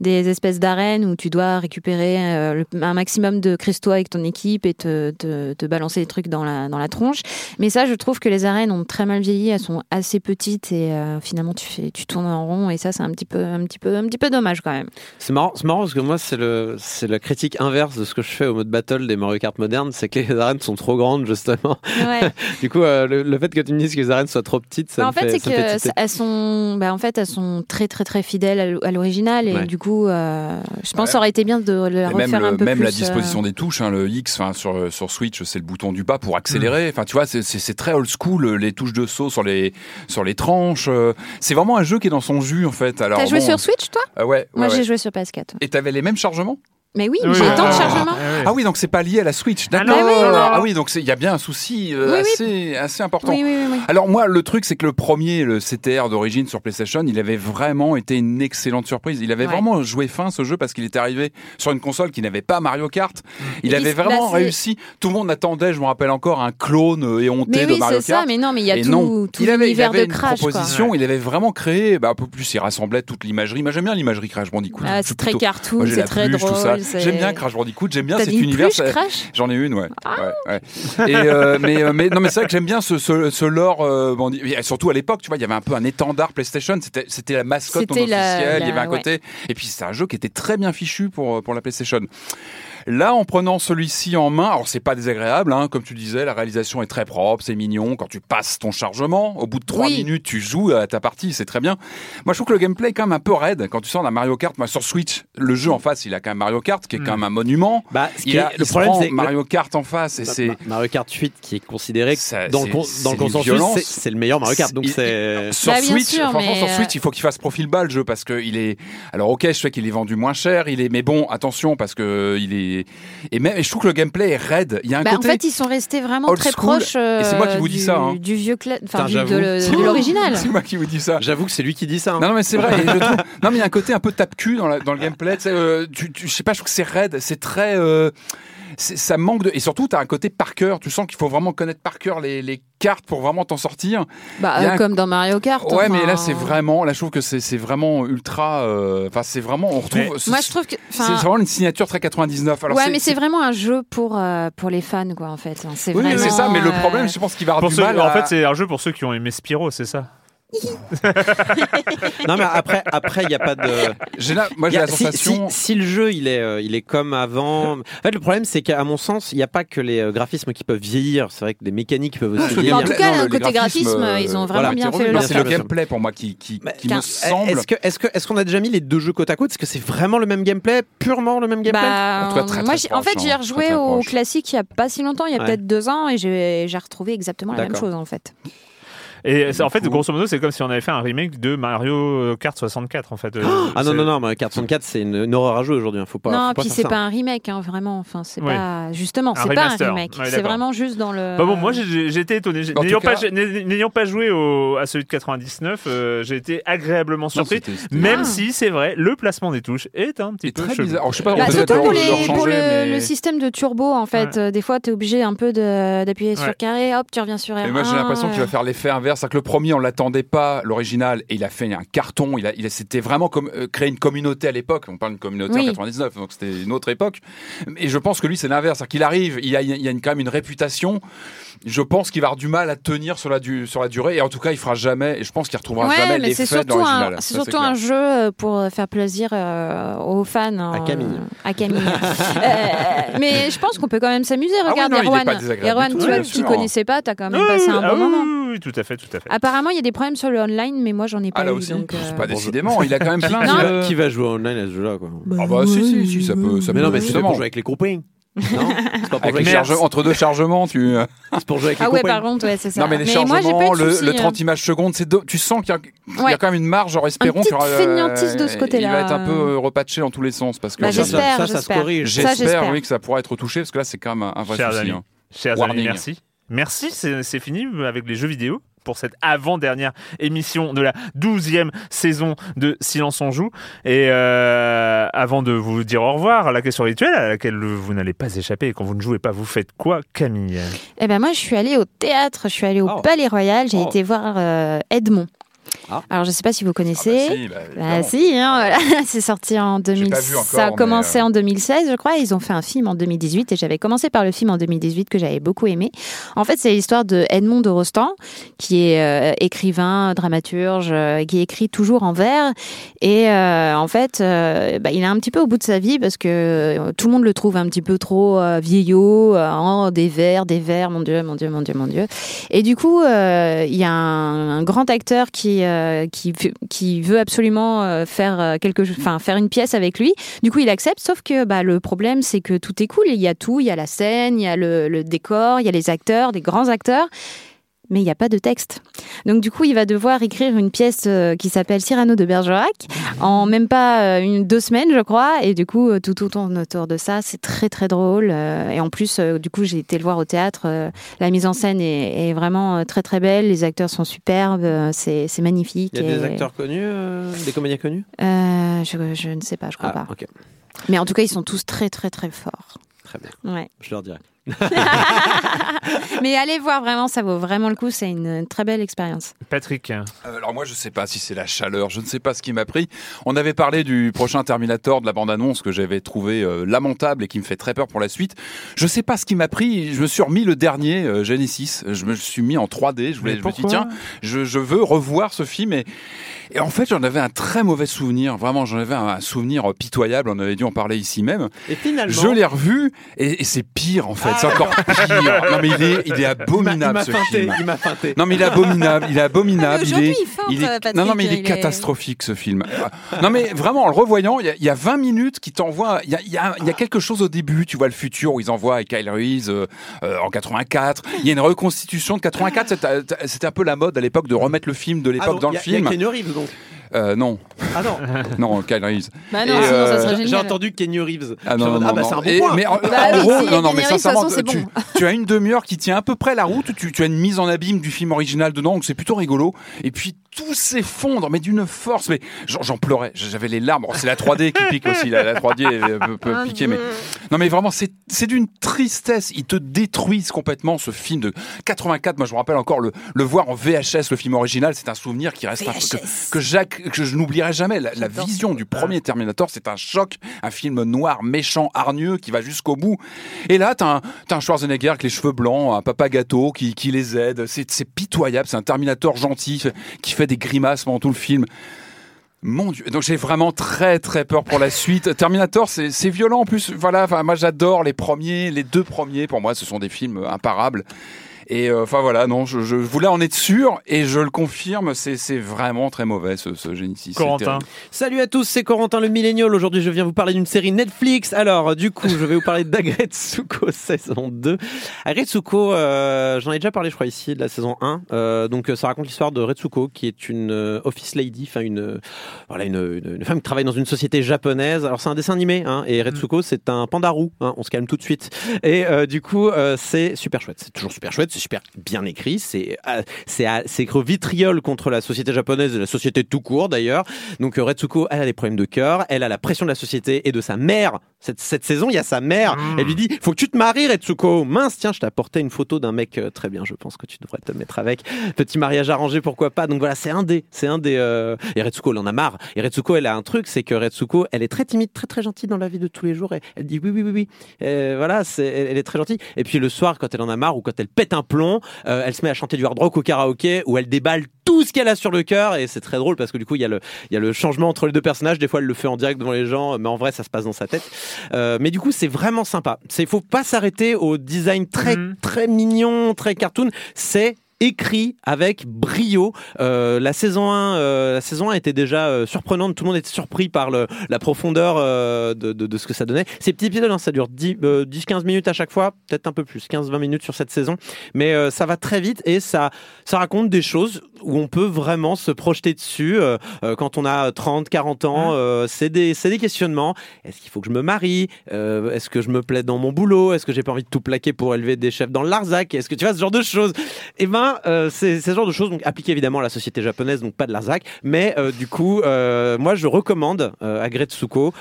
Des espèces d'arènes où tu dois récupérer euh, le- un maximum de cristaux avec ton équipe et te, te, te balancer des trucs dans la, dans la tronche. Mais ça, je trouve que les arènes ont très mal vieilli. Elles sont assez petites et euh, finalement, tu, fais, tu tournes en rond. Et ça, c'est un petit peu, un petit peu, un petit peu dommage quand même. C'est marrant, c'est marrant parce que moi, c'est le, c'est la critique inverse de ce que je fais au mode battle des Mario Kart modernes, c'est que les arènes sont trop grandes, justement. Ouais. <laughs> Du coup, euh, le, le fait que tu me dises que les arènes soient trop petites, ça Bah, me fait, fait, c'est fait elles sont, bah, en fait, elles sont très, très, très fidèles à l'o- à l'original et Ouais. Du coup, euh, je pense Ouais. que ça aurait été bien de le Et refaire même, un peu même plus. la euh, disposition des touches, hein, le X enfin, sur, sur Switch, c'est le bouton du bas pour accélérer. Enfin, tu vois, c'est- très old school, les touches de saut sur les, sur les tranches. euh, C'est vraiment un jeu qui est dans son jus, en fait. Alors, T'as joué bon, sur Switch, toi? Euh, Ouais, Moi, j'ai joué sur PS4. Et t'avais les mêmes chargements? Mais oui, Oui, j'ai autant de chargement. oui. Ah oui, donc c'est pas lié à la Switch, Ah d'accord. non, oui, ah oui, donc c'est- il y a bien un souci euh, Oui, oui. assez, assez important. Oui, oui, oui. oui. Alors moi, le truc, c'est que le premier, le CTR d'origine sur PlayStation, il avait vraiment été une excellente surprise. Il avait Ouais. vraiment joué fin ce jeu parce qu'il était arrivé sur une console qui n'avait pas Mario Kart. Il Et avait vraiment réussi. Tout le monde attendait, je me rappelle encore, un clone euh, éhonté Mais de oui, Mario c'est Kart. ça, mais non, mais il y a Et tout, tout il avait, il l'univers de une Crash. Quoi. proposition, il avait vraiment créé, bah, un peu plus, il rassemblait toute l'imagerie. Moi j'aime bien l'imagerie Crash Bandicoot. Ah, c'est très cartoon, c'est très drôle. C'est- J'aime bien Crash Bandicoot, j'aime bien cet une univers. J'en ai une, ouais. ouais, ouais. Et euh, mais, euh, mais non, mais c'est vrai que j'aime bien ce, ce, ce lore. euh, bandi- et surtout à l'époque, tu vois, il y avait un peu un étendard PlayStation. C'était, la mascotte officielle. il y avait un côté. Et puis c'était un jeu qui était très bien fichu pour pour la PlayStation. Là, en prenant celui-ci en main, alors c'est pas désagréable, hein, comme tu disais, la réalisation est très propre, c'est mignon. Quand tu passes ton chargement, au bout de trois minutes, tu joues à ta partie, c'est très bien. Moi, je trouve que le gameplay est quand même un peu raide. Quand tu sors d'un Mario Kart, moi, sur Switch, le jeu en face, il a quand même Mario Kart, qui est quand même un monument. Bah, ce qui Il est- a, le il se problème, c'est que- Mario Kart en face et c'est Ma- Mario Kart 8 qui est considéré Ça, dans, le, con- dans le consensus, violence. c'est- le meilleur Mario Kart. Donc c'est. sur Bah, Switch, sûr, franchement sur euh, Switch, il faut qu'il fasse profil bas le jeu parce que il est. Alors ok, je sais qu'il est vendu moins cher, il est, mais bon, attention parce que il est. Et même, et je trouve que le gameplay est raide. Il y a un Bah, en côté. fait, ils sont restés vraiment très school. proches euh, c'est moi qui vous dis du, ça, hein. du vieux cla- enfin Putain, du- de, l'original. <laughs> c'est moi qui vous dis ça. J'avoue que c'est lui qui dit ça. hein. Non, non, mais c'est vrai. et je trouve- Non, mais il y a un côté un peu tape-cul dans, la- dans le gameplay. Euh, tu, tu- je sais pas, je trouve que c'est raide. C'est très. euh, ça manque de. Et surtout, tu as un côté par cœur. Tu sens qu'il faut vraiment connaître par cœur les, les cartes pour vraiment t'en sortir. Bah, euh, un- comme dans Mario Kart. Ouais, enfin. mais là, c'est vraiment. Là, je trouve que c'est c'est vraiment ultra. euh, Enfin, c'est vraiment. On retrouve. Mais- Moi, je trouve que. C'est vraiment une signature très 99. Alors, ouais, mais c'est vraiment un jeu pour, euh, pour les fans, quoi, en fait. C'est Oui, c'est ça. Mais le euh, problème, je pense qu'il va avoir Pour du ceux- mal. En fait, c'est un jeu pour ceux qui ont aimé Spyro, c'est ça <laughs> Non, mais après, après, il n'y a pas de. J'ai la- Moi, y j'ai a- la si, sensation. si- si le jeu il est, euh, il est comme avant. En fait, le problème c'est qu'à mon sens, il n'y a pas que les euh, graphismes qui peuvent vieillir. C'est vrai que des mécaniques peuvent aussi le En vieillir. tout cas, non, le- côté graphisme, euh, ils ont voilà, vraiment bien fait leur c'est le gameplay pour moi qui, qui, me semble. Est-ce que, est-ce que, est-ce qu'on a déjà mis les deux jeux côte à côte? Est-ce que c'est vraiment le même gameplay, purement le même gameplay? Bah, En tout cas, très, moi, très en fait, j'ai hein. rejoué Très, très au proche. classique il y a pas si longtemps, il y a Ouais. peut-être deux ans, et j'ai j'ai retrouvé exactement la même chose, en fait. Et en fait, coup- grosso modo, c'est comme si on avait fait un remake de Mario Kart 64, en fait. Euh, Ah non, non, non, Mario Kart 64, c'est une, une horreur à jouer aujourd'hui. hein. Faut pas. non, faut pas puis c'est pas un remake, hein, vraiment. Enfin, c'est pas justement, c'est pas un remake. Ouais, c'est vraiment juste dans le. Bah bon, moi j'ai- j'ai j'ai été étonné. N'ayant pas, pas joué au- à celui de 99, euh, j'ai été agréablement Non, surpris. Même Ah. si c'est vrai, le placement des touches est un petit peu très chelou. bizarre. Alors, je sais pas, Bah, surtout pour, les, pour le, mais- le système de turbo, en fait, euh, des fois, tu es obligé un peu de- d'appuyer sur carré, hop, tu reviens sur R1. Et moi j'ai l'impression qu'il va euh, faire l'effet inverse, c'est-à-dire que le premier on l'attendait pas, l'original, et il a fait un carton. Il a, il a- c'était vraiment comme euh, créer une communauté à l'époque. On parle d'une communauté en Oui. 99, donc c'était une autre époque. Et je pense que lui c'est l'inverse, c'est-à-dire qu'il arrive, il a, il y a une- quand même une réputation. Je pense qu'il va avoir du mal à tenir sur la, du- sur la durée, et en tout cas il fera jamais. Et je pense qu'il retrouvera Ouais, jamais mais c'est l'effet de surtout, l'original. un, c'est surtout clair. un jeu euh, pour faire plaisir euh, aux fans. À hein, Camille. euh, à Camille. <laughs> Euh, mais je pense qu'on peut quand même s'amuser. Ah Regarde, non, il est Erwan. tu vois, tu sûr. connaissais pas, t'as quand même Oui, passé un ah bon oui, moment. oui, oui, tout à fait, tout à fait. Apparemment, il y a des problèmes sur le online, mais moi, j'en ai pas Ah là eu. aussi, donc, euh, pas décidément, il a quand même <laughs> plein de. Qui va jouer online à ce jeu-là quoi Ah bah si si si ça peut Mais non, mais c'est pour jouer avec les copains. Non, c'est pas pour Avec les charge- entre deux chargements, tu. c'est pour jouer avec les Ah ouais, par contre, ouais, c'est ça. Non, mais les moi, pas eu chargements, le, soucis, le hein. 30 images secondes, c'est deux- tu sens qu'il y, a- il y a Ouais. quand même une marge, genre espérons qu'il y aura, feignantise de ce côté-là. Il va être un peu euh, repatché dans tous les sens parce que Bah, ça, j'espère, ça, ça se corrige. J'espère j'espère. oui que ça pourra être touché parce que là c'est quand même un, vrai Chers souci. amis, hein. chers Warning. amis, merci. Merci, c'est c'est fini avec les jeux vidéo pour cette avant-dernière émission de la douzième saison de Silence on joue. Et euh, avant de vous dire au revoir, la question rituelle à laquelle vous n'allez pas échapper et quand vous ne jouez pas, vous faites quoi, Camille? Eh ben moi, je suis allée au théâtre, je suis allée au Oh. Palais Royal, j'ai Oh. été voir euh, Edmond. Alors, je sais pas si vous connaissez. Ah bah si, bah, Bah si, hein, voilà. <laughs> c'est sorti en 2000. pas vu encore, ça a commencé euh, en 2016, je crois. Ils ont fait un film en 2018 et j'avais commencé par le film en 2018 que j'avais beaucoup aimé. En fait, c'est l'histoire de Edmond de Rostand, qui est euh, écrivain, dramaturge, euh, qui écrit toujours en vers. Et en fait, il est un petit peu au bout de sa vie parce que tout le monde le trouve un petit peu trop vieillot, des vers, des vers, mon Dieu, mon Dieu, mon Dieu, mon Dieu. Et du coup, il y a un, un grand acteur qui euh, qui veut- absolument euh, faire euh, quelque enfin faire une pièce avec lui. Du coup, il accepte. Sauf que bah, le problème, c'est que tout est cool. Il y a tout. Il y a la scène, il y a le, le décor, il y a les acteurs, des grands acteurs. Mais il n'y a pas de texte. Donc du coup, il va devoir écrire une pièce euh, qui s'appelle Cyrano de Bergerac en même pas euh, une deux semaines, je crois. Et du coup, euh, tout tourne autour de ça. C'est très très drôle. Et en plus, du coup, j'ai été le voir au théâtre. La mise en scène est, est vraiment très très belle. Les acteurs sont superbes. C'est magnifique. Il y a des Et, acteurs connus, euh, des comédiens connus? Euh, je, je ne sais pas, je crois Ah, pas. Mais en tout cas, ils sont tous très très très forts. Très bien. Ouais. Je leur dirai. <laughs> Mais allez voir vraiment, ça vaut vraiment le coup. C'est une très belle expérience. Patrick. Euh, Alors moi je sais pas si c'est la chaleur, je ne sais pas ce qui m'a pris. On avait parlé du prochain Terminator de la bande-annonce que j'avais trouvé euh, lamentable et qui me fait très peur pour la suite. Je sais pas ce qui m'a pris, je me suis remis le dernier euh, Genesis, je me suis mis en 3D, je, voulais, je me suis dit tiens, je, je veux revoir ce film et, et en fait j'en avais un très mauvais souvenir, vraiment j'en avais un, un souvenir pitoyable, on avait dû en parler ici même. Et finalement. Je l'ai revu et, et c'est pire en fait, c'est encore pire. Non mais il est, il il il abominable m'a ce feinté, film. il m'a feinté. Non mais il est abominable, il est abominable. il est, il il Patrick, non non mais il est il est- catastrophique ce film. non mais vraiment en le revoyant, il y a, il y a 20 minutes qui t'envoient, il y a, il y, a, il y a quelque chose au début, tu vois le futur où ils envoient avec Kyle Reese euh, euh, en 84. Il y a une reconstitution de 84, c'était- c'était un peu la mode à l'époque de remettre le film de Ah, l'époque donc, dans il le a- il y a film. Reeves donc. Euh, non, Ah non, <laughs> non Kyle Reese. Bah non, sinon euh, ça serait j'ai génial. entendu Kenny Reeves. Ah non, non, ah bah non, c'est un non. bon Et- point. mais en, en oui, gros, s'il y a non, non, Kenny mais Reeves, de toute sincèrement, façon, c'est tu, bon. tu as une demi-heure qui tient à peu près la route, tu, tu as une mise en abîme du film original dedans, donc c'est plutôt rigolo. Et puis tout s'effondre, mais d'une force, mais j'en pleurais, j'avais les larmes. Bon, c'est la 3D qui pique aussi, la, la 3D euh, peut, peut piquer, mais non, mais vraiment, c'est c'est d'une tristesse. Ils te détruisent complètement ce film de 84. Moi, je me rappelle encore le, le voir en VHS, le film original, c'est un souvenir qui reste un- que, que, Jacques, que je n'oublierai jamais. La, la vision du premier Terminator, c'est un choc, un film noir, méchant, hargneux, qui va jusqu'au bout. Et là, t'as un, t'as un Schwarzenegger avec les cheveux blancs, un papa gâteau qui, qui les aide. C'est c'est pitoyable. C'est un Terminator gentil qui fait des grimaces pendant tout le film. Mon Dieu, donc j'ai vraiment très très peur pour la suite. Terminator, c'est violent en plus. Voilà, moi j'adore les premiers, les deux premiers. Pour moi, ce sont des films imparables. Et euh, enfin voilà, non, je, je voulais en être sûr et je le confirme, c'est vraiment très mauvais ce, ce Genesis. Corentin. Salut à tous, c'est Corentin le Millénial. Aujourd'hui, je viens vous parler d'une série Netflix. Alors, du coup, je vais vous parler d'Agretsuko <laughs> saison 2. Agretsuko, euh, j'en ai déjà parlé, je crois, ici, de la saison 1. Euh, donc, ça raconte l'histoire de Retsuko, qui est une euh, office lady, enfin, une, euh, voilà, une, une, une femme qui travaille dans une société japonaise. Alors, c'est un dessin animé, hein, et Retsuko, c'est un panda roux. Hein, on se calme tout de suite. Et euh, du coup, euh, c'est super chouette. C'est toujours super chouette, c'est super bien écrit. C'est euh, c'est vitriol contre la société japonaise et la société tout court, d'ailleurs. Donc euh, Retsuko, elle a des problèmes de cœur, elle a la pression de la société et de sa mère. Cette, cette saison, il y a sa mère. Elle lui dit "Faut que tu te maries, Retsuko." Mince, tiens, je t'ai apporté une photo d'un mec euh, très bien. Je pense que tu devrais te mettre avec. Petit mariage arrangé, pourquoi pas. Donc voilà, c'est un des, c'est un des. euh, Et Retsuko, elle en a marre. Et Retsuko, elle a un truc, c'est que Retsuko, elle est très timide, très très gentille dans la vie de tous les jours. Et elle dit oui, oui, oui, oui. Euh, voilà, c'est, elle, elle est très gentille. Et puis le soir, quand elle en a marre ou quand elle pète un plomb, euh, elle se met à chanter du hard rock au karaoké où elle déballe tout ce qu'elle a sur le cœur et c'est très drôle parce que du coup il y a le il y a le changement entre les deux personnages des fois elle le fait en direct devant les gens mais en vrai ça se passe dans sa tête Euh, mais du coup c'est vraiment sympa c'est faut pas s'arrêter au design très Mhm. très mignon très cartoon c'est écrit avec brio. Euh, la saison 1, euh, la saison 1 était déjà euh, surprenante. Tout le monde était surpris par le, la profondeur euh, de, de, de ce que ça donnait. Ces petits épisodes, hein, ça dure 10, euh, 10-15 minutes à chaque fois, peut-être un peu plus, 15-20 minutes sur cette saison. Mais euh, ça va très vite et ça, ça raconte des choses où on peut vraiment se projeter dessus euh, euh, quand on a 30, 40 ans. euh, c'est des, des questionnements. Est-ce qu'il faut que je me marie? Euh, Est-ce que je me plais dans mon boulot? Est-ce que j'ai pas envie de tout plaquer pour élever des chefs dans le Larzac? Est-ce que tu vois ce genre de choses? Eh ben, c'est ce genre de choses donc appliquées évidemment à la société japonaise, donc pas de Larzac. Mais du coup, moi je recommande euh, Agretsuko.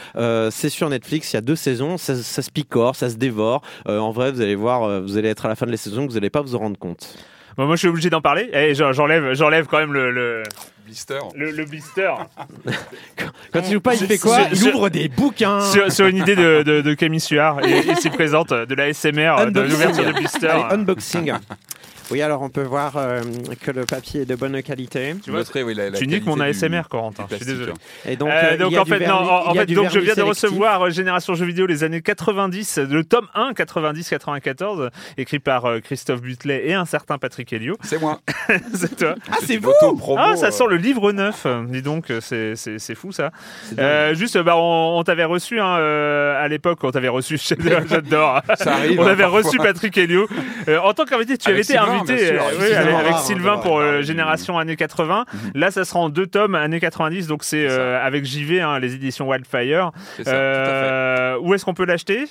C'est sur Netflix, il y a deux saisons, ça, ça se picore, ça se dévore. En vrai, vous allez voir, vous allez être à la fin de la saison, vous n'allez pas vous en rendre compte. Bon, moi, je suis obligé d'en parler. Eh, j'en- j'enlève, j'enlève quand même le, le, Blister. le, le blister <laughs> Quand il joue pas, il fait quoi? Il ouvre des bouquins. sur, sur une idée de, de, de Camille Suard et, s'y présente de la SMR, de Unboxing. l'ouverture de blister. Allez, unboxing. <laughs> Oui, alors on peut voir euh, que le papier est de bonne qualité. Tu vois, oui, la- la tu niques mon ASMR, Corentin. Je suis désolé. hein. Et donc, Euh, euh, donc en fait, vernis- non, en, donc je viens de recevoir Génération Jeux vidéo les années 90, le tome 1 90-94, écrit par euh, Christophe Butlet et un certain Patrick Helio. C'est moi. <laughs> c'est toi. Ah, c'est vous Ah, ça sent le livre neuf. Dis donc, c'est c'est- c'est fou ça. Euh, juste, bah, on, on t'avait reçu hein, euh, à l'époque, on t'avait reçu. <laughs> J'adore. Ça arrive. On hein, avait parfois. reçu Patrick Helio euh, en tant qu'invité. Tu Avec avais été invité bien sûr, euh, avec oui, Sylvain avec, Rare, avec on Sylvain va pour euh, Génération années 80. Là, ça sera en deux tomes années 90. Donc c'est euh, avec JV, hein, les éditions Wildfire. C'est ça, tout à fait. Euh, où est-ce qu'on peut l'acheter?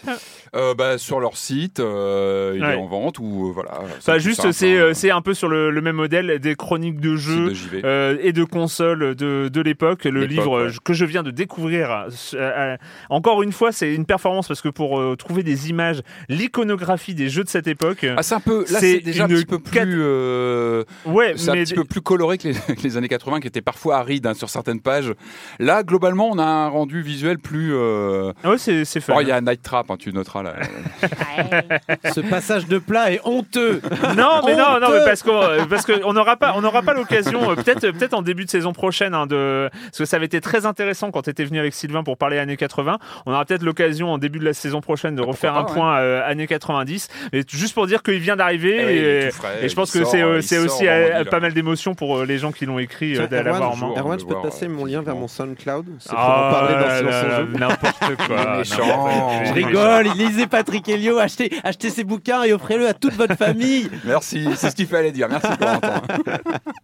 Euh, bah, sur leur site, euh, il Ouais. est en vente ou euh, voilà. Enfin, plus juste, c'est hein. euh, c'est un peu sur le, le même modèle des chroniques de jeux. de euh, et de consoles de, de l'époque. Le livre ouais. que je viens de découvrir, euh, euh, encore une fois, c'est une performance parce que pour euh, trouver des images, l'iconographie des jeux de cette époque, Ah, c'est un peu. Là, c'est c'est déjà un une petit peu plus. euh, ouais, c'est un mais petit peu plus coloré que les, <laughs> que les années 80, qui étaient parfois arides hein, sur certaines pages. Là, globalement, on a un rendu visuel plus. euh, ouais, c'est c'est fun. Oh, il y a Night Trap, hein, tu noteras là. <laughs> Ce passage de plat est honteux. Non, mais non, non, mais parce qu'on euh, parce qu'on n'aura pas on n'aura pas l'occasion euh, peut-être peut-être en début de saison prochaine hein, de parce que ça avait été très intéressant quand tu étais venu avec Sylvain pour parler années 80. On aura peut-être l'occasion en début de la saison prochaine de Ah, refaire un pas, point euh, années 90. Mais juste pour dire qu'il vient d'arriver Eh et, et je pense que c'est euh, aussi euh, pas mal d'émotions pour euh, les gens qui l'ont écrit d'aller l'avoir en Erwan, main. Erwan, je peux te passer mon lien vers mon. SoundCloud C'est pour Ah, en parler dans. N'importe <laughs> quoi. Je rigole, il lisait Patrick Helio, achetez, achetez ses bouquins et offrez-le à toute votre famille. <laughs> Merci, c'est ce qu'il fallait dire. Merci Corentin.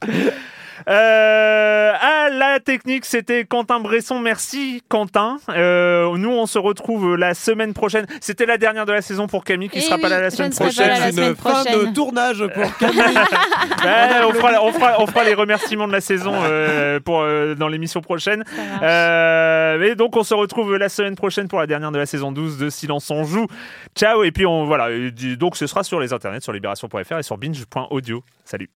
<laughs> Euh, à la technique, c'était Quentin Bresson. Merci Quentin. Euh, nous, on se retrouve la semaine prochaine. C'était la dernière de la saison pour Camille qui Eh sera pas là la semaine ne prochaine. la une semaine fin de prochaine. tournage pour <laughs> Camille. Ouais, on, fera, on, fera, on fera les remerciements de la saison euh, pour, euh, dans l'émission prochaine. Euh, et donc, on se retrouve la semaine prochaine pour la dernière de la saison 12 de Silence on joue. Ciao. Et puis, on, voilà. Donc, ce sera sur les internets, sur libération.fr et sur binge.audio. Salut.